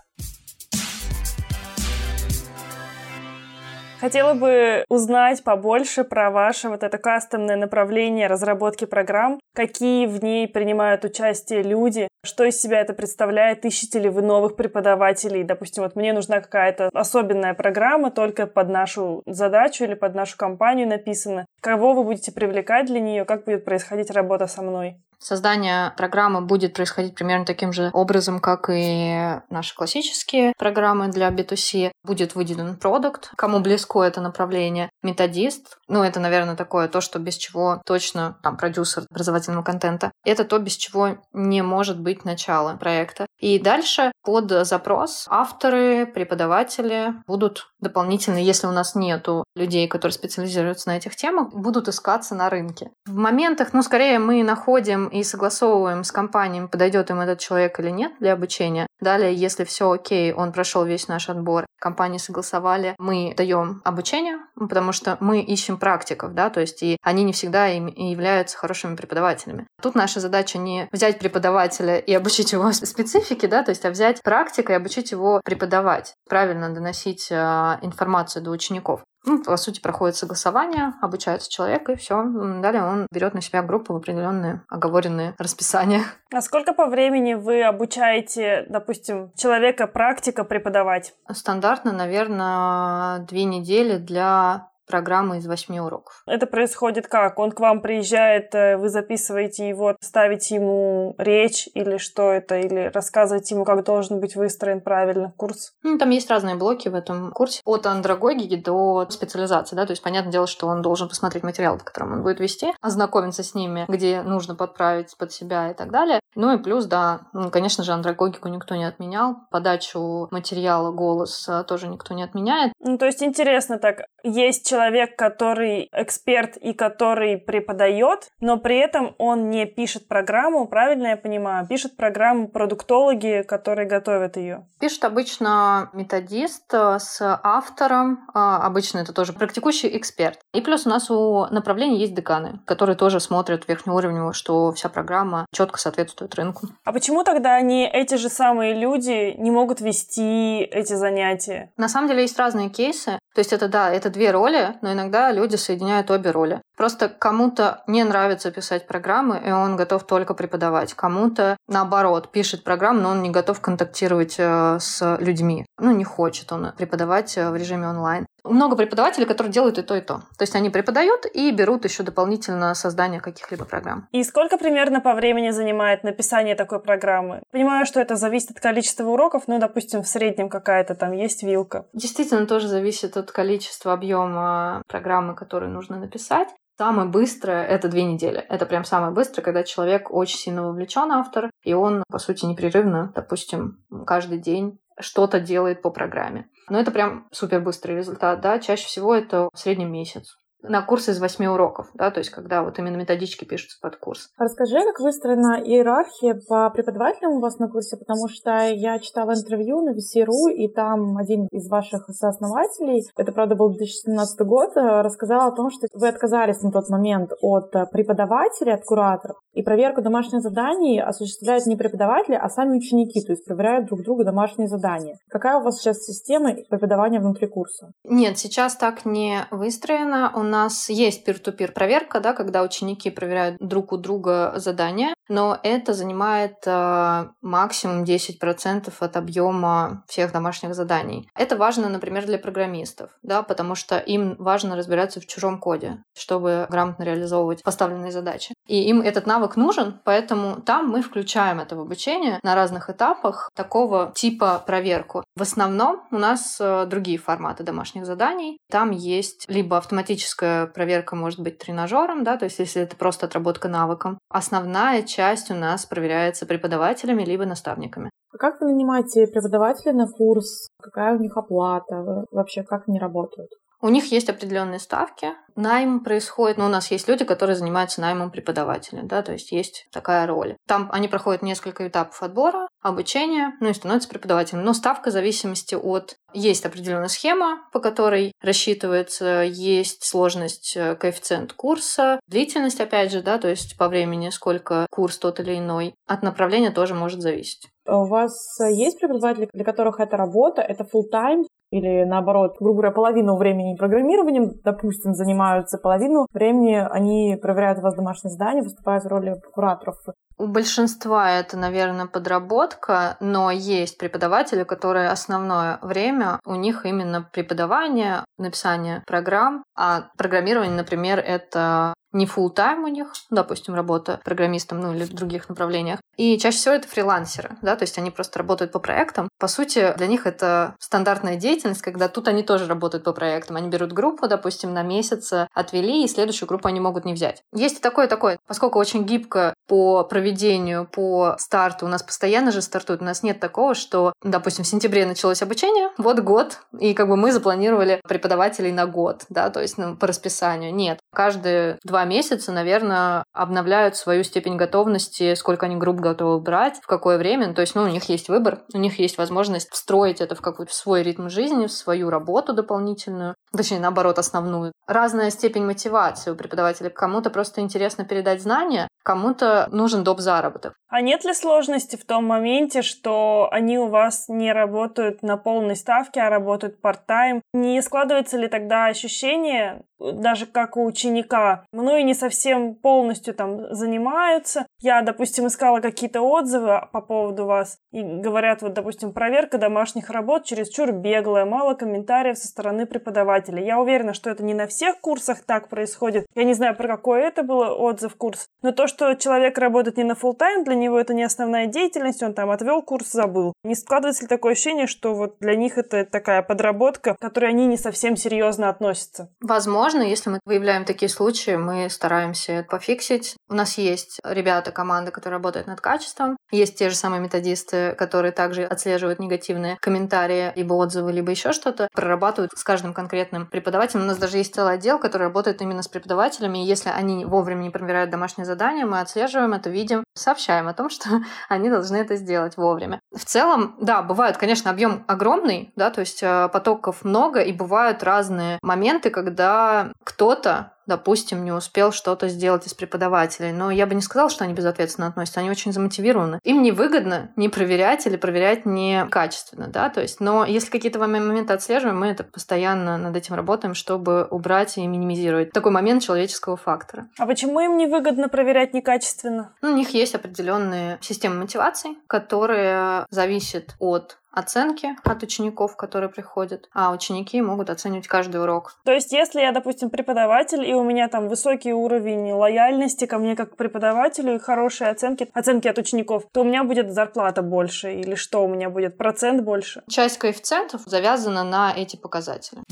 S3: Хотела бы узнать побольше про ваше вот это кастомное направление разработки программ, какие в ней принимают участие люди, что из себя это представляет, ищете ли вы новых преподавателей. Допустим, вот мне нужна какая-то особенная программа только под нашу задачу или под нашу компанию написана. Кого вы будете привлекать для нее, как будет происходить работа со мной?
S1: Создание программы будет происходить примерно таким же образом, как и наши классические программы для B2C. Будет выделен продукт, кому близко это направление, методист. Ну, это, наверное, такое то, что без чего точно там продюсер образовательного контента. Это то, без чего не может быть начало проекта. И дальше под запрос авторы, преподаватели будут дополнительно, если у нас нету людей, которые специализируются на этих темах, будут искаться на рынке. В моментах, ну, скорее мы находим и согласовываем с компанией, подойдет им этот человек или нет для обучения. Далее, если все окей, он прошел весь наш отбор, компании согласовали, мы даем обучение, потому что мы ищем практиков, да, то есть и они не всегда им являются хорошими преподавателями. Тут наша задача не взять преподавателя и обучить его специфике, да, то есть а взять практика и обучить его преподавать, правильно доносить э, информацию до учеников. Ну, по сути, проходит согласование, обучается человек, и все. Далее он берет на себя группу в определенные оговоренные расписания.
S3: А сколько по времени вы обучаете, допустим, человека практика преподавать?
S1: Стандартно, наверное, две недели для программы из восьми уроков.
S3: Это происходит как? Он к вам приезжает, э, вы записываете его, ставите ему речь или что это, или рассказываете ему, как должен быть выстроен правильно курс?
S1: Ну, там есть разные блоки в этом курсе. От андрогогики до специализации, да, то есть понятное дело, что он должен посмотреть материал, по которому он будет вести, ознакомиться с ними, где нужно подправить под себя и так далее. Ну и плюс, да, ну, конечно же, андрогогику никто не отменял, подачу материала, голос э, тоже никто не отменяет.
S3: Ну, то есть интересно так, есть человек, который эксперт и который преподает, но при этом он не пишет программу, правильно я понимаю? Пишет программу продуктологи, которые готовят ее.
S1: Пишет обычно методист э, с автором, а, обычно это тоже практикующий эксперт. И плюс у нас у направления есть деканы, которые тоже смотрят верхнеуровневую, что вся программа четко соответствует рынку.
S3: А почему тогда они, эти же самые люди, не могут вести эти занятия?
S1: На самом деле есть разные кейсы. То есть это, да, это две роли, но иногда люди соединяют обе роли. Просто кому-то не нравится писать программы, и он готов только преподавать. Кому-то, наоборот, пишет программу, но он не готов контактировать э, с людьми. Ну, не хочет он преподавать э, в режиме онлайн. Много преподавателей, которые делают и то, и то. То есть они преподают и берут еще дополнительно создание каких-либо программ.
S3: И сколько примерно по времени занимает написание такой программы? Понимаю, что это зависит от количества уроков, но, допустим, в среднем какая-то там есть вилка.
S1: Действительно, тоже зависит от количества объема программы, которую нужно написать. Самое быстрое — это две недели. Это прям самое быстрое, когда человек очень сильно вовлечен, автор, и он, по сути, непрерывно, допустим, каждый день что-то делает по программе. Но это прям супер быстрый результат, да. Чаще всего это в среднем месяц на курс из восьми уроков, да, то есть когда вот именно методички пишутся под курс.
S4: Расскажи, как выстроена иерархия по преподавателям у вас на курсе, потому что я читала интервью на VC.ru, и там один из ваших сооснователей, это, правда, был 2017 год, рассказал о том, что вы отказались на тот момент от преподавателей, от кураторов, и проверку домашних заданий осуществляют не преподаватели, а сами ученики, то есть проверяют друг друга домашние задания. Какая у вас сейчас система преподавания внутри курса?
S1: Нет, сейчас так не выстроено. У нас есть peer-to-peer проверка, да, когда ученики проверяют друг у друга задания, но это занимает э, максимум 10% от объема всех домашних заданий. Это важно, например, для программистов, да, потому что им важно разбираться в чужом коде, чтобы грамотно реализовывать поставленные задачи. И им этот навык нужен, поэтому там мы включаем это в обучение на разных этапах такого типа проверку. В основном у нас э, другие форматы домашних заданий. Там есть либо автоматическая проверка, может быть, тренажером, да, то есть если это просто отработка навыком. Основная часть у нас проверяется преподавателями либо наставниками.
S4: А как вы нанимаете преподавателей на курс? Какая у них оплата? Вообще, как они работают?
S1: У них есть определенные ставки. Найм происходит, ну, у нас есть люди, которые занимаются наймом преподавателя, да, то есть есть такая роль. Там они проходят несколько этапов отбора, обучения, ну и становятся преподавателем. Но ставка в зависимости от... Есть определенная схема, по которой рассчитывается, есть сложность, э, коэффициент курса, длительность, опять же, да, то есть по времени, сколько курс тот или иной. От направления тоже может зависеть.
S4: У вас есть преподаватели, для которых это работа, это full time, или наоборот, грубо говоря, половину времени программированием, допустим, занимаются, половину времени они проверяют у вас домашнее задание, выступают в роли кураторов.
S1: У большинства это, наверное, подработка, но есть преподаватели, которые основное время у них именно преподавание, написание программ, а программирование, например, это не full тайм у них, допустим, работа программистом, ну или в других направлениях. И чаще всего это фрилансеры, да, то есть они просто работают по проектам. По сути, для них это стандартная деятельность, когда тут они тоже работают по проектам. Они берут группу, допустим, на месяц отвели, и следующую группу они могут не взять. Есть и такое, такое. Поскольку очень гибко по проведению, по старту у нас постоянно же стартует, у нас нет такого, что, допустим, в сентябре началось обучение, вот год, и как бы мы запланировали преподавателей на год, да, то есть ну, по расписанию. Нет. Каждые два месяца, наверное, обновляют свою степень готовности, сколько они групп готовы брать, в какое время. То есть, ну, у них есть выбор, у них есть возможность встроить это в какой-то свой ритм жизни, в свою работу дополнительную, точнее, наоборот, основную. Разная степень мотивации у преподавателя. Кому-то просто интересно передать знания, кому-то нужен доп. заработок.
S3: А нет ли сложности в том моменте, что они у вас не работают на полной ставке, а работают part-time? Не складывается ли тогда ощущение, даже как у ученика, мной не совсем полностью там занимаются. Я, допустим, искала какие-то отзывы по поводу вас, и говорят, вот, допустим, проверка домашних работ чересчур беглая, мало комментариев со стороны преподавателя. Я уверена, что это не на всех курсах так происходит. Я не знаю, про какой это был отзыв курс, но то, что человек работает не на full тайм для него это не основная деятельность, он там отвел курс, забыл. Не складывается ли такое ощущение, что вот для них это такая подработка, к которой они не совсем серьезно относятся?
S1: Возможно, если мы выявляем такие случаи, мы стараемся пофиксить. У нас есть ребята, команда, которые работают над качеством. Есть те же самые методисты, которые также отслеживают негативные комментарии, либо отзывы, либо еще что-то, прорабатывают с каждым конкретным преподавателем. У нас даже есть целый отдел, который работает именно с преподавателями. И если они вовремя не проверяют домашнее задание, мы отслеживаем это, видим, сообщаем о том, что они должны это сделать вовремя. В целом, да, бывают, конечно, объем огромный, да, то есть э, потоков много, и бывают разные моменты, когда кто-то допустим, не успел что-то сделать из преподавателей. Но я бы не сказала, что они безответственно относятся. Они очень замотивированы. Им невыгодно не проверять или проверять некачественно, да, то есть, но если какие-то моменты отслеживаем, мы это постоянно над этим работаем, чтобы убрать и минимизировать такой момент человеческого фактора.
S3: А почему им невыгодно проверять некачественно?
S1: Ну, у них есть определенные системы мотивации, которые зависят от оценки от учеников, которые приходят, а ученики могут оценивать каждый урок.
S3: То есть, если я, допустим, преподаватель, и у меня там высокий уровень лояльности ко мне как преподавателю и хорошие оценки, оценки от учеников, то у меня будет зарплата больше или что у меня будет, процент больше?
S1: Часть коэффициентов завязана на эти показатели.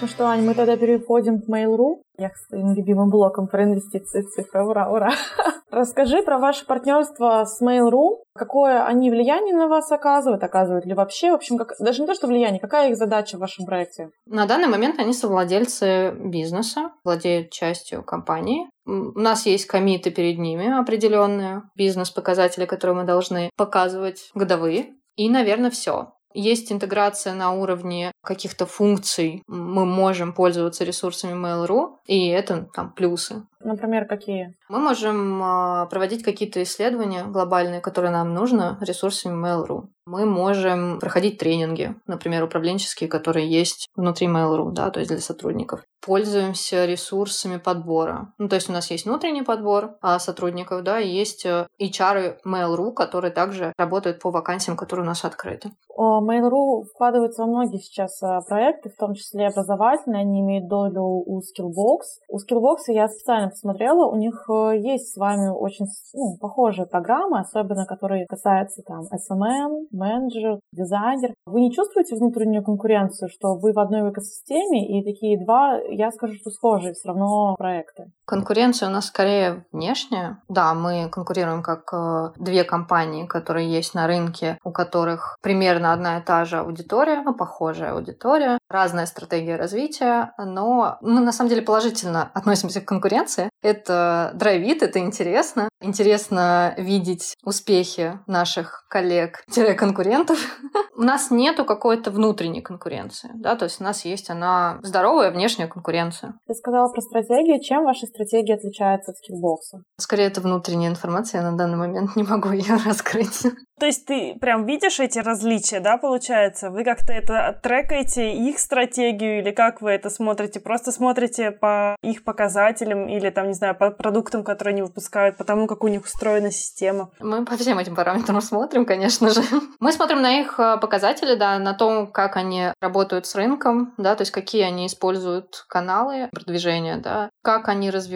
S4: Ну что, Ань, мы тогда переходим к Mail.ru. Я к своим любимым блокам про инвестиции в цифры. Ура, ура. Расскажи про ваше партнерство с Mail.ru. Какое они влияние на вас оказывают? Оказывают ли вообще? В общем, как, даже не то, что влияние. Какая их задача в вашем проекте?
S1: На данный момент они совладельцы бизнеса, владеют частью компании. У нас есть комиты перед ними определенные, бизнес-показатели, которые мы должны показывать годовые. И, наверное, все. Есть интеграция на уровне каких-то функций. Мы можем пользоваться ресурсами Mail.ru, и это там плюсы.
S4: Например, какие?
S1: Мы можем а, проводить какие-то исследования глобальные, которые нам нужно, ресурсами Mail.ru. Мы можем проходить тренинги, например, управленческие, которые есть внутри Mail.ru, да, то есть для сотрудников. Пользуемся ресурсами подбора. Ну, то есть у нас есть внутренний подбор а, сотрудников, да, и есть э, HR Mail.ru, которые также работают по вакансиям, которые у нас открыты.
S4: Mail.ru вкладывается во многие сейчас а, проекты, в том числе образовательные. Они имеют долю у Skillbox. У Skillbox я специально посмотрела, у них э, есть с вами очень ну, похожие программы, особенно которые касаются там SMM, менеджер, дизайнер. Вы не чувствуете внутреннюю конкуренцию, что вы в одной экосистеме, и такие два, я скажу, что схожие все равно проекты?
S1: Конкуренция у нас скорее внешняя. Да, мы конкурируем как э, две компании, которые есть на рынке, у которых примерно одна и та же аудитория, ну, похожая аудитория, разная стратегия развития, но мы на самом деле положительно относимся к конкуренции, Это драйвит, это интересно. Интересно видеть успехи наших коллег-конкурентов. У нас нету какой-то внутренней конкуренции, да, то есть у нас есть она здоровая внешняя конкуренция.
S4: Ты сказала про стратегию. Чем ваша стратегия отличается от скиллбокса?
S1: Скорее, это внутренняя информация, я на данный момент не могу ее раскрыть.
S3: То есть ты прям видишь эти различия, да, получается? Вы как-то это трекаете, их стратегию, или как вы это смотрите? Просто смотрите по их показателям или там, не знаю, по продуктам, которые они выпускают, по тому, как у них устроена система?
S1: Мы по всем этим параметрам смотрим, конечно же. Мы смотрим на их э, показатели, да, на то, как они работают с рынком, да, то есть какие они используют каналы продвижения, да, как они развиваются,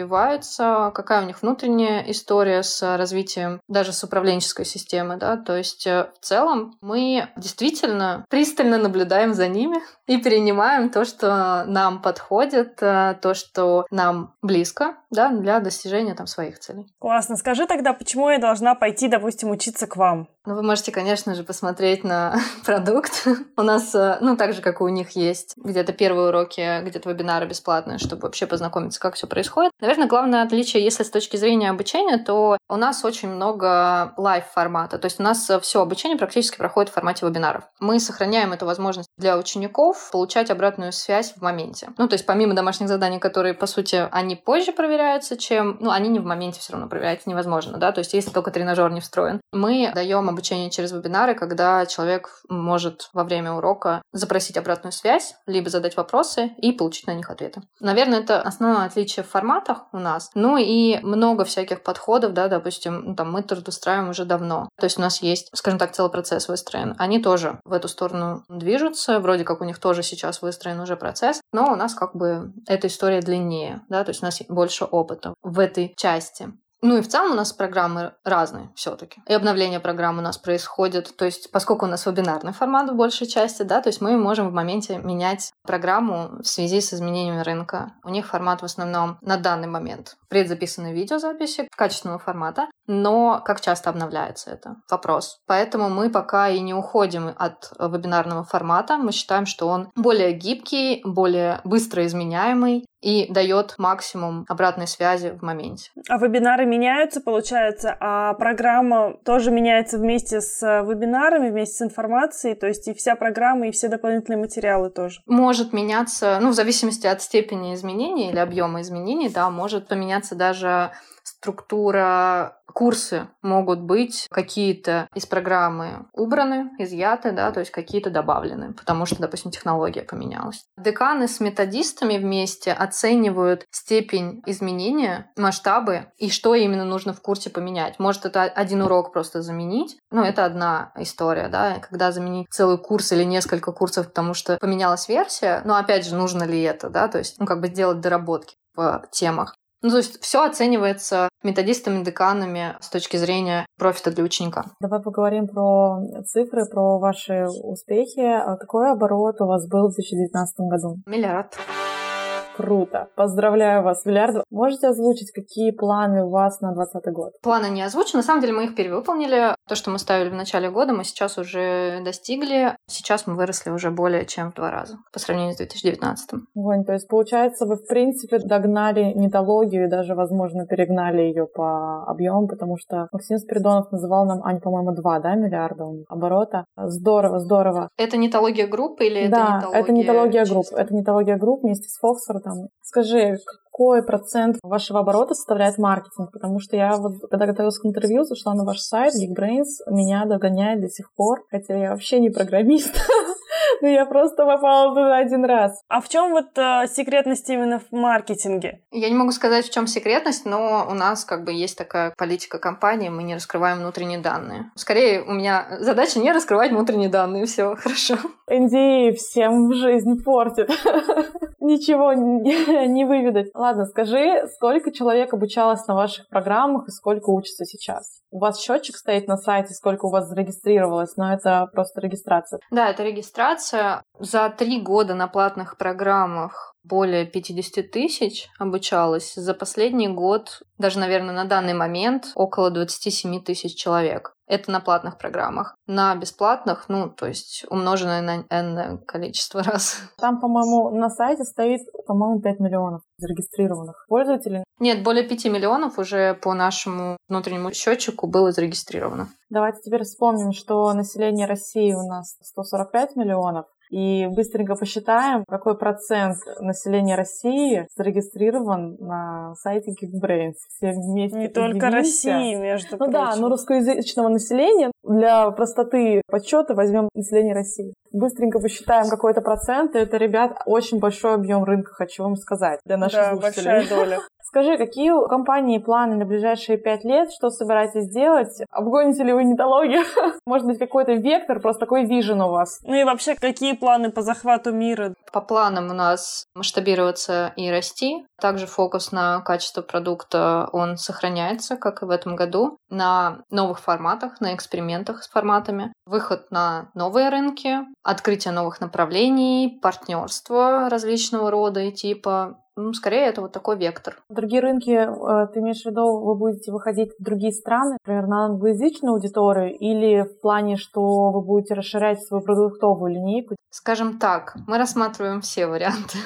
S1: какая у них внутренняя история с развитием даже с управленческой системы, да, то есть э, в целом мы действительно пристально наблюдаем за ними и перенимаем то, что нам подходит, э, то, что нам близко, да, для достижения там своих целей.
S3: Классно. Скажи тогда, почему я должна пойти, допустим, учиться к вам?
S1: Ну, вы можете, конечно же, посмотреть на продукт. у нас, э, ну, так же, как и у них есть где-то первые уроки, где-то вебинары бесплатные, чтобы вообще познакомиться, как все происходит. Наверное, главное отличие, если с точки зрения обучения, то у нас очень много лайв-формата. То есть у нас все обучение практически проходит в формате вебинаров. Мы сохраняем эту возможность для учеников получать обратную связь в моменте. Ну, то есть помимо домашних заданий, которые, по сути, они позже проверяются, чем... Ну, они не в моменте все равно проверяются, невозможно, да? То есть если только тренажер не встроен. Мы даем обучение через вебинары, когда человек может во время урока запросить обратную связь, либо задать вопросы и получить на них ответы. Наверное, это основное отличие в форматах у нас. Ну и много всяких подходов, да, допустим, ну, там мы трудоустраиваем уже давно. То есть у нас есть, скажем так, целый процесс выстроен. Они тоже в эту сторону движутся, вроде как у них тоже сейчас выстроен уже процесс, но у нас как бы эта история длиннее, да, то есть у нас больше опыта в этой части. Ну и в целом у нас программы разные все-таки. И обновление программ у нас происходит, то есть поскольку у нас вебинарный формат в большей части, да, то есть мы можем в моменте менять программу в связи с изменениями рынка. У них формат в основном на данный момент предзаписанные видеозаписи качественного формата, но как часто обновляется это? Вопрос. Поэтому мы пока и не уходим от вебинарного формата. Мы считаем, что он более гибкий, более быстро изменяемый и дает максимум обратной связи в моменте.
S3: А вебинары меняются, получается, а программа тоже меняется вместе с вебинарами, вместе с информацией, то есть и вся программа, и все дополнительные материалы тоже?
S1: Может меняться, ну, в зависимости от степени изменений или объема изменений, да, может поменяться даже структура, курсы могут быть какие-то из программы убраны, изъяты, да, то есть какие-то добавлены, потому что, допустим, технология поменялась. Деканы с методистами вместе оценивают степень изменения, масштабы и что именно нужно в курсе поменять. Может, это один урок просто заменить, ну, это одна история, да, когда заменить целый курс или несколько курсов, потому что поменялась версия, но опять же, нужно ли это, да, то есть, ну, как бы сделать доработки в темах. Ну, то есть все оценивается методистами, деканами с точки зрения профита для ученика.
S4: Давай поговорим про цифры, про ваши успехи. А какой оборот у вас был в 2019 году?
S1: Миллиард.
S4: Круто. Поздравляю вас, миллиард. Можете озвучить, какие планы у вас на 2020 год?
S1: Планы не озвучены. На самом деле мы их перевыполнили. То, что мы ставили в начале года, мы сейчас уже достигли. Сейчас мы выросли уже более чем в два раза по сравнению с 2019.
S4: Вань, то есть, получается, вы, в принципе, догнали нетологию и даже, возможно, перегнали ее по объему, потому что Максим Спиридонов называл нам, Ань, по-моему, 2 да, миллиарда у них оборота. Здорово, здорово.
S1: Это нетология группы или
S4: да,
S1: это нетология
S4: это нетология
S1: чисто?
S4: групп. Это нетология групп вместе с Фоксфордом. Скажи, какой процент вашего оборота составляет маркетинг? Потому что я вот, когда готовилась к интервью, зашла на ваш сайт, Geekbrains, меня догоняет до сих пор, хотя я вообще не программист. Но я просто попала туда один раз.
S3: А в чем вот э, секретность именно в маркетинге?
S1: Я не могу сказать, в чем секретность, но у нас как бы есть такая политика компании, мы не раскрываем внутренние данные. Скорее, у меня задача не раскрывать внутренние данные, все хорошо.
S4: NDA всем жизнь портит. Ничего не, не выведать. Ладно, скажи, сколько человек обучалось на ваших программах и сколько учится сейчас? У вас счетчик стоит на сайте, сколько у вас зарегистрировалось, но это просто регистрация.
S1: Да, это регистрация. За три года на платных программах более 50 тысяч обучалось. За последний год, даже, наверное, на данный момент, около 27 тысяч человек. Это на платных программах. На бесплатных, ну, то есть умноженное на n количество раз.
S4: Там, по-моему, на сайте стоит, по-моему, 5 миллионов зарегистрированных пользователей.
S1: Нет, более 5 миллионов уже по нашему внутреннему счетчику было зарегистрировано.
S4: Давайте теперь вспомним, что население России у нас 145 миллионов, и быстренько посчитаем, какой процент населения России зарегистрирован на сайте Geekbrains. Все вместе
S3: Не только России, между
S4: ну
S3: прочим.
S4: да, но русскоязычного населения для простоты подсчета возьмем население России. Быстренько посчитаем какой-то процент, и это, ребят, очень большой объем рынка, хочу вам сказать, для наших
S3: да,
S4: слушателей.
S3: большая доля.
S4: Скажи, какие у компании планы на ближайшие пять лет? Что собираетесь делать? Обгоните ли вы нетологию? Может быть, какой-то вектор, просто такой вижен у вас?
S3: Ну и вообще, какие планы по захвату мира?
S1: По планам у нас масштабироваться и расти. Также фокус на качество продукта, он сохраняется, как и в этом году, на новых форматах, на экспериментах с форматами, выход на новые рынки, открытие новых направлений, партнерство различного рода и типа, ну, скорее, это вот такой вектор.
S4: Другие рынки, э, ты имеешь в виду, вы будете выходить в другие страны, например, на англоязычную аудиторию, или в плане, что вы будете расширять свою продуктовую линейку?
S1: Скажем так, мы рассматриваем все варианты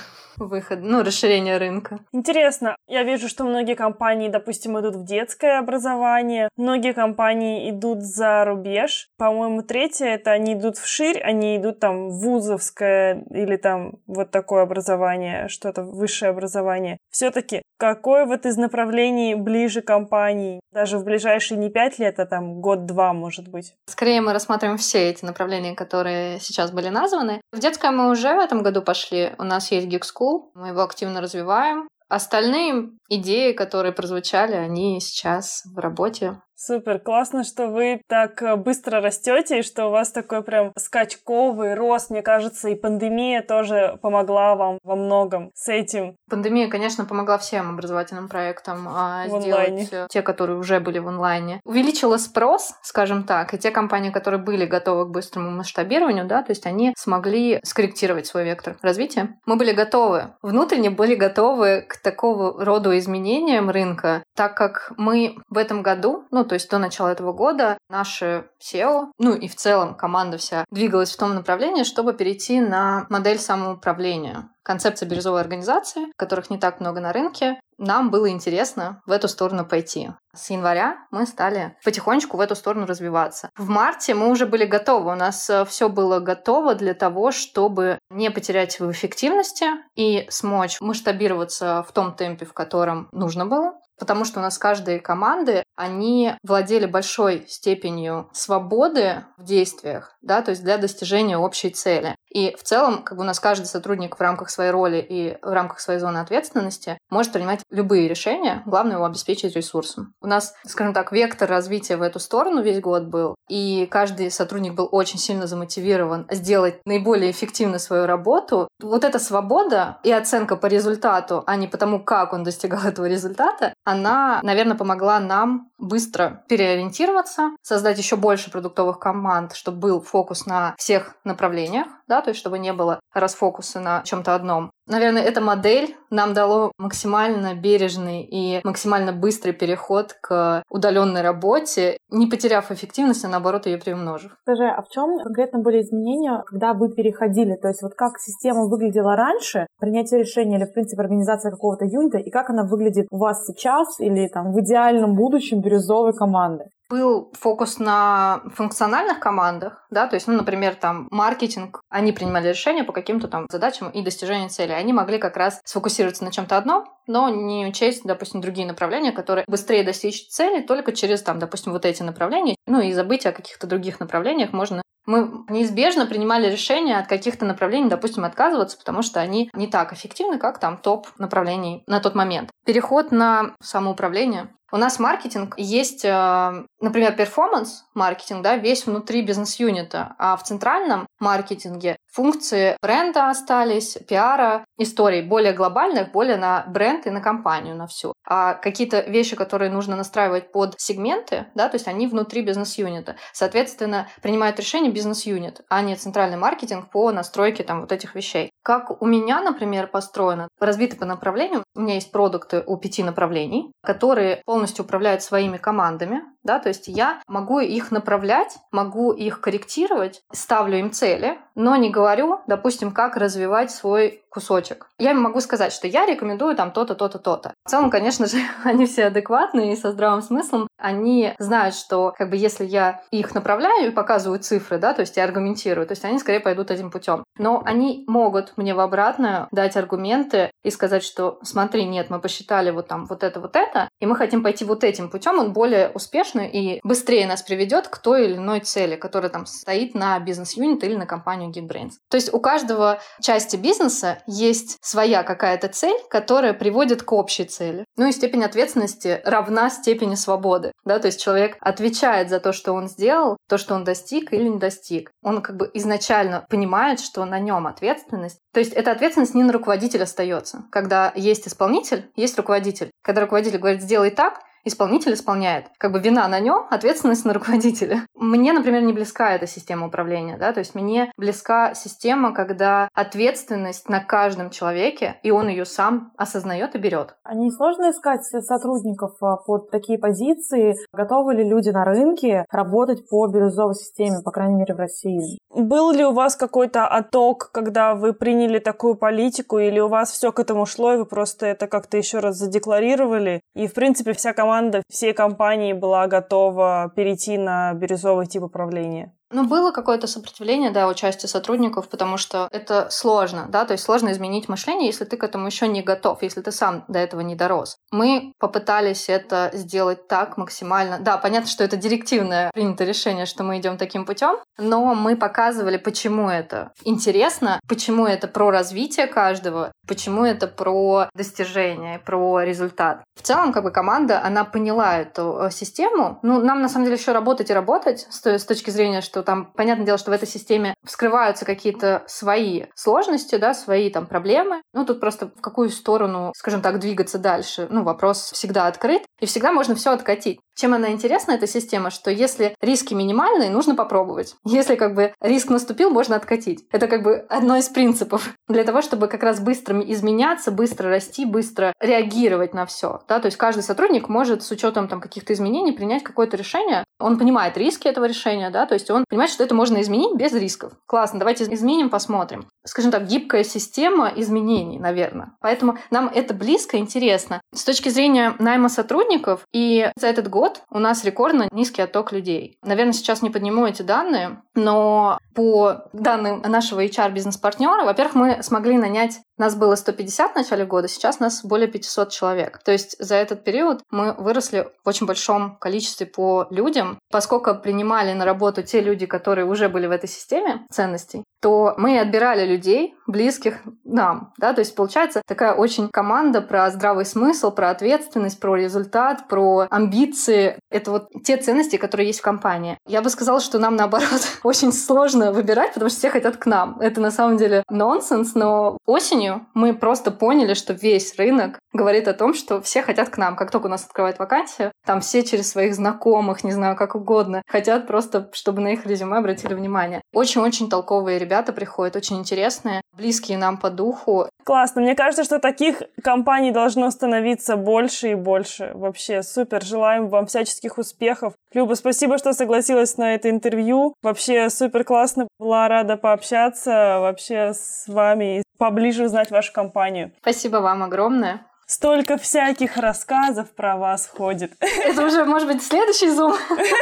S1: выхода, ну, расширения рынка.
S3: Интересно, я вижу, что многие компании, допустим, идут в детское образование, многие компании идут за рубеж. По-моему, третье — это они идут вширь, они идут там в вузовское или там вот такое образование, что-то высшее образование. Все-таки какое вот из направлений ближе компании? Даже в ближайшие не пять лет, а там год-два, может быть.
S1: Скорее мы рассматриваем все эти направления, которые сейчас были названы. В детское мы уже в этом году пошли. У нас есть Geek School, мы его активно развиваем. Остальные идеи, которые прозвучали, они сейчас в работе.
S3: Супер, классно, что вы так э, быстро растете и что у вас такой прям скачковый рост. Мне кажется, и пандемия тоже помогла вам во многом с этим.
S1: Пандемия, конечно, помогла всем образовательным проектам а,
S3: В
S1: сделать те, которые уже были в онлайне. Увеличила спрос, скажем так, и те компании, которые были готовы к быстрому масштабированию, да, то есть они смогли скорректировать свой вектор развития. Мы были готовы, внутренне были готовы к такого рода изменениям рынка, так как мы в этом году, ну, то есть до начала этого года наши SEO, ну и в целом команда вся двигалась в том направлении, чтобы перейти на модель самоуправления. Концепция бирюзовой организации, которых не так много на рынке, нам было интересно в эту сторону пойти. С января мы стали потихонечку в эту сторону развиваться. В марте мы уже были готовы. У нас э, все было готово для того, чтобы не потерять в эффективности и смочь масштабироваться в том темпе, в котором нужно было потому что у нас каждые команды, они владели большой степенью свободы в действиях, да, то есть для достижения общей цели. И в целом, как бы у нас каждый сотрудник в рамках своей роли и в рамках своей зоны ответственности может принимать любые решения, главное его обеспечить ресурсом. У нас, скажем так, вектор развития в эту сторону весь год был, и каждый сотрудник был очень сильно замотивирован сделать наиболее эффективно свою работу. Вот эта свобода и оценка по результату, а не потому, как он достигал этого результата, она, наверное, помогла нам быстро переориентироваться, создать еще больше продуктовых команд, чтобы был фокус на всех направлениях, да, то есть чтобы не было расфокуса на чем-то одном. Наверное, эта модель нам дало максимально бережный и максимально быстрый переход к удаленной работе, не потеряв эффективность, а наоборот ее приумножив.
S4: Скажи, а в чем конкретно были изменения, когда вы переходили? То есть вот как система выглядела раньше, принятие решения или, в принципе, организация какого-то юнита, и как она выглядит у вас сейчас или там в идеальном будущем бирюзовой команды?
S1: Был фокус на функциональных командах, да, то есть, ну, например, там маркетинг, они принимали решения по каким-то там задачам и достижению цели. Они могли как раз сфокусироваться на чем-то одном, но не учесть, допустим, другие направления, которые быстрее достичь цели только через, там, допустим, вот эти направления, ну и забыть о каких-то других направлениях можно мы неизбежно принимали решение от каких-то направлений, допустим, отказываться, потому что они не так эффективны, как там топ направлений на тот момент. Переход на самоуправление у нас маркетинг есть, э, например, перформанс-маркетинг, да, весь внутри бизнес-юнита, а в центральном маркетинге функции бренда остались, пиара, историй более глобальных, более на бренд и на компанию, на всю. А какие-то вещи, которые нужно настраивать под сегменты, да, то есть они внутри бизнес-юнита. Соответственно, принимает решение бизнес-юнит, а не центральный маркетинг по настройке там вот этих вещей. Как у меня, например, построено, разбито по направлениям. У меня есть продукты у пяти направлений, которые полностью полностью управляют своими командами, да, то есть я могу их направлять, могу их корректировать, ставлю им цели, но не говорю, допустим, как развивать свой кусочек. Я могу сказать, что я рекомендую там то-то, то-то, то-то. В целом, конечно же, они все адекватные и со здравым смыслом. Они знают, что как бы если я их направляю и показываю цифры, да, то есть я аргументирую, то есть они скорее пойдут этим путем. Но они могут мне в обратную дать аргументы и сказать, что смотри, нет, мы посчитали вот там вот это, вот это, и мы хотим пойти вот этим путем, он более успешный и быстрее нас приведет к той или иной цели, которая там стоит на бизнес-юнит или на компанию Geekbrains. То есть у каждого части бизнеса есть своя какая-то цель, которая приводит к общей цели. Ну и степень ответственности равна степени свободы. Да? То есть человек отвечает за то, что он сделал, то, что он достиг или не достиг. Он как бы изначально понимает, что на нем ответственность. То есть эта ответственность не на руководителя остается. Когда есть исполнитель, есть руководитель. Когда руководитель говорит, сделай так, исполнитель исполняет. Как бы вина на нем, ответственность на руководителя. Мне, например, не близка эта система управления, да, то есть мне близка система, когда ответственность на каждом человеке, и он ее сам осознает и берет.
S4: А не сложно искать сотрудников а, под такие позиции? Готовы ли люди на рынке работать по бирюзовой системе, по крайней мере, в России?
S3: Был ли у вас какой-то отток, когда вы приняли такую политику, или у вас все к этому шло, и вы просто это как-то еще раз задекларировали, и, в принципе, вся команда всей компании была готова перейти на бирюзовый тип управления?
S1: Ну, было какое-то сопротивление, да, у части сотрудников, потому что это сложно, да, то есть сложно изменить мышление, если ты к этому еще не готов, если ты сам до этого не дорос. Мы попытались это сделать так максимально. Да, понятно, что это директивное принято решение, что мы идем таким путем, но мы показывали, почему это интересно, почему это про развитие каждого, почему это про достижение, про результат. В целом, как бы команда, она поняла эту э, систему. Ну, нам на самом деле еще работать и работать с точки зрения, что что там, понятное дело, что в этой системе вскрываются какие-то свои сложности, да, свои там проблемы. Ну, тут просто в какую сторону, скажем так, двигаться дальше. Ну, вопрос всегда открыт, и всегда можно все откатить. Чем она интересна, эта система, что если риски минимальные, нужно попробовать. Если как бы риск наступил, можно откатить. Это как бы одно из принципов для того, чтобы как раз быстро изменяться, быстро расти, быстро реагировать на все. Да? То есть каждый сотрудник может с учетом там, каких-то изменений принять какое-то решение. Он понимает риски этого решения, да, то есть он понимает, что это можно изменить без рисков. Классно, давайте изменим, посмотрим. Скажем так, гибкая система изменений, наверное. Поэтому нам это близко, интересно. С точки зрения найма сотрудников, и за этот год у нас рекордно низкий отток людей. Наверное, сейчас не подниму эти данные, но по данным нашего HR-бизнес-партнера, во-первых, мы смогли нанять нас было 150 в начале года, сейчас нас более 500 человек. То есть за этот период мы выросли в очень большом количестве по людям. Поскольку принимали на работу те люди, которые уже были в этой системе ценностей, то мы отбирали людей, близких нам. Да? То есть получается такая очень команда про здравый смысл, про ответственность, про результат, про амбиции. Это вот те ценности, которые есть в компании. Я бы сказала, что нам, наоборот, очень сложно выбирать, потому что все хотят к нам. Это на самом деле нонсенс, но осенью осенью мы просто поняли, что весь рынок говорит о том, что все хотят к нам. Как только у нас открывают вакансию, там все через своих знакомых, не знаю, как угодно, хотят просто, чтобы на их резюме обратили внимание. Очень-очень толковые ребята приходят, очень интересные, близкие нам по духу.
S3: Классно. Мне кажется, что таких компаний должно становиться больше и больше. Вообще супер. Желаем вам всяческих успехов. Люба, спасибо, что согласилась на это интервью. Вообще супер классно. Была рада пообщаться вообще с вами и поближе узнать вашу компанию.
S1: Спасибо вам огромное.
S3: Столько всяких рассказов про вас ходит.
S1: Это уже, может быть, следующий зум.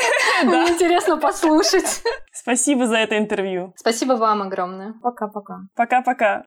S1: Мне интересно послушать.
S3: Спасибо за это интервью.
S1: Спасибо вам огромное.
S4: Пока-пока.
S3: Пока-пока.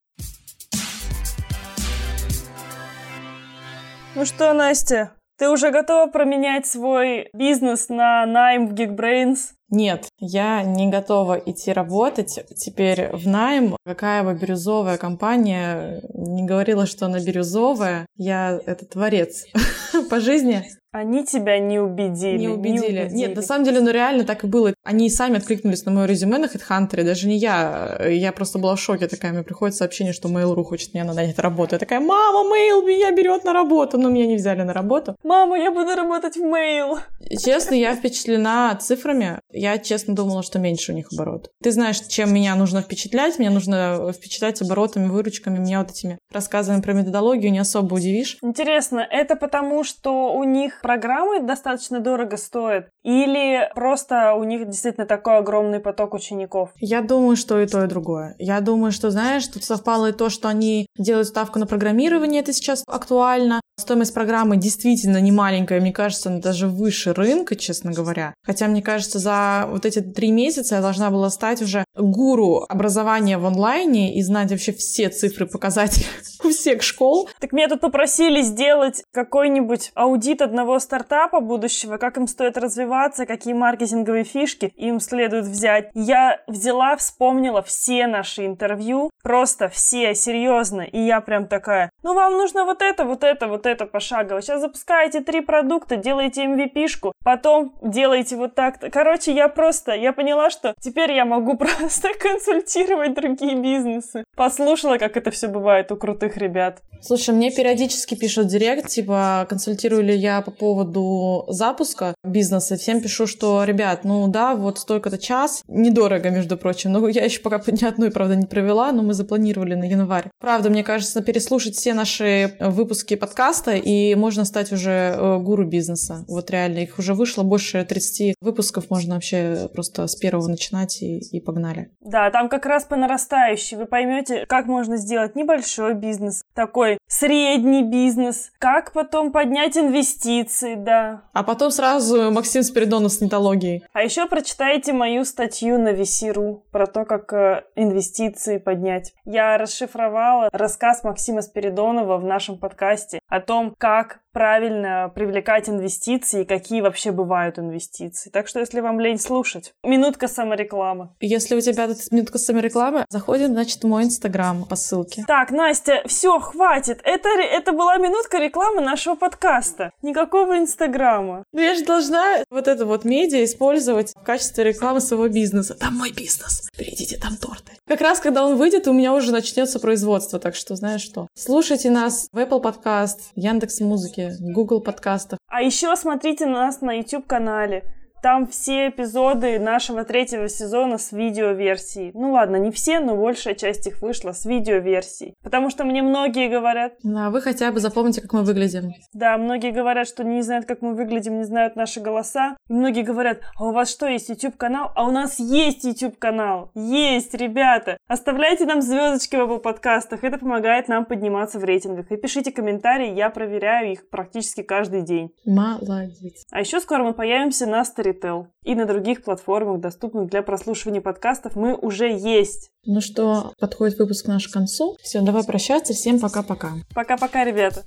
S3: Ну что, Настя, ты уже готова променять свой бизнес на найм в Geekbrains?
S7: Нет, я не готова идти работать теперь в найм. Какая бы бирюзовая компания не говорила, что она бирюзовая, я это творец по жизни.
S3: Они тебя не убедили.
S7: Не убедили. не убедили. Нет, на самом деле, ну реально так и было. Они сами откликнулись на мое резюме на HeadHunter, даже не я. Я просто была в шоке такая. Мне приходит сообщение, что Mail.ru хочет меня нанять на работу. Я такая, мама, Mail меня берет на работу. Но меня не взяли на работу.
S3: Мама, я буду работать в Mail.
S7: Честно, я впечатлена цифрами. Я, честно, думала, что меньше у них оборот. Ты знаешь, чем меня нужно впечатлять? Мне нужно впечатлять оборотами, выручками. Меня вот этими
S2: рассказываем про методологию, не особо удивишь.
S3: Интересно, это потому, что у них программы достаточно дорого стоят? Или просто у них действительно такой огромный поток учеников?
S2: Я думаю, что и то, и другое. Я думаю, что, знаешь, тут совпало и то, что они делают ставку на программирование, это сейчас актуально. Стоимость программы действительно не маленькая, мне кажется, она даже выше рынка, честно говоря. Хотя, мне кажется, за вот эти три месяца я должна была стать уже гуру образования в онлайне и знать вообще все цифры, показатели у всех школ.
S3: Так меня тут попросили сделать какой-нибудь аудит одного стартапа будущего, как им стоит развиваться, какие маркетинговые фишки им следует взять. Я взяла, вспомнила все наши интервью, просто все, серьезно, и я прям такая, ну вам нужно вот это, вот это, вот это пошагово. Сейчас запускаете три продукта, делаете MVP-шку, потом делаете вот так. Короче, я просто, я поняла, что теперь я могу просто консультировать другие бизнесы. Послушала, как это все бывает у крутых ребят.
S2: Слушай, мне периодически пишут директ, типа, консультирую ли я по поводу запуска бизнеса. Всем пишу, что, ребят, ну да, вот столько-то час. Недорого, между прочим. Но я еще пока ни одной, правда, не провела, но мы запланировали на январь. Правда, мне кажется, переслушать все наши выпуски подкаста, и можно стать уже э, гуру бизнеса. Вот реально, их уже вышло больше 30 выпусков, можно вообще просто с первого начинать и, и погнали.
S3: Да, там как раз по нарастающей. Вы поймете, как можно сделать небольшой бизнес, такой средний бизнес, как потом поднять инвестиции, да.
S2: А потом сразу Максим Спиридонов с нетологией.
S3: А еще прочитайте мою статью на Весиру про то, как э, инвестиции поднять. Я расшифровала рассказ Максима Спиридонова в нашем подкасте о том, как правильно привлекать инвестиции и какие вообще бывают инвестиции. Так что, если вам лень слушать, минутка саморекламы.
S2: Если у тебя тут минутка саморекламы, заходим, значит, в мой инстаграм по ссылке.
S3: Так, Настя, все, хватит. Это, это была минутка рекламы нашего подкаста. Никакого инстаграма.
S2: Ну я же должна вот это вот медиа использовать в качестве рекламы своего бизнеса. Там мой бизнес. Перейдите, там торты. Как раз, когда он выйдет, у меня уже начнется производство. Так что, знаешь что? Слушайте нас в Apple Podcast, Яндекс Музыки, Google подкастах.
S3: А еще смотрите нас на YouTube-канале. Там все эпизоды нашего третьего сезона с видеоверсией. Ну ладно, не все, но большая часть их вышла с видеоверсией. Потому что мне многие говорят...
S2: А вы хотя бы запомните, как мы выглядим.
S3: Да, многие говорят, что не знают, как мы выглядим, не знают наши голоса. И многие говорят, а у вас что, есть YouTube-канал? А у нас есть YouTube-канал. Есть, ребята. Оставляйте нам звездочки в Apple подкастах. Это помогает нам подниматься в рейтингах. И пишите комментарии, я проверяю их практически каждый день.
S2: Молодец.
S3: А еще скоро мы появимся на Story Storytel. И на других платформах, доступных для прослушивания подкастов, мы уже есть.
S2: Ну что, подходит выпуск наш к концу. Все, давай прощаться. Всем пока-пока.
S3: Пока-пока, ребята.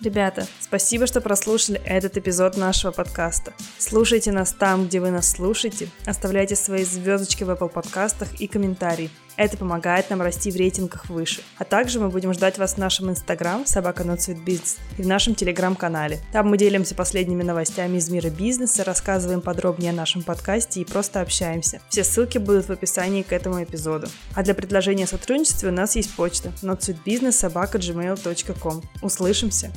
S8: Ребята, спасибо, что прослушали этот эпизод нашего подкаста. Слушайте нас там, где вы нас слушаете, оставляйте свои звездочки в Apple подкастах и комментарии. Это помогает нам расти в рейтингах выше. А также мы будем ждать вас в нашем инстаграм собака бизнес и в нашем телеграм-канале. Там мы делимся последними новостями из мира бизнеса, рассказываем подробнее о нашем подкасте и просто общаемся. Все ссылки будут в описании к этому эпизоду. А для предложения о сотрудничестве у нас есть почта notsweetbusiness.gmail.com. Услышимся!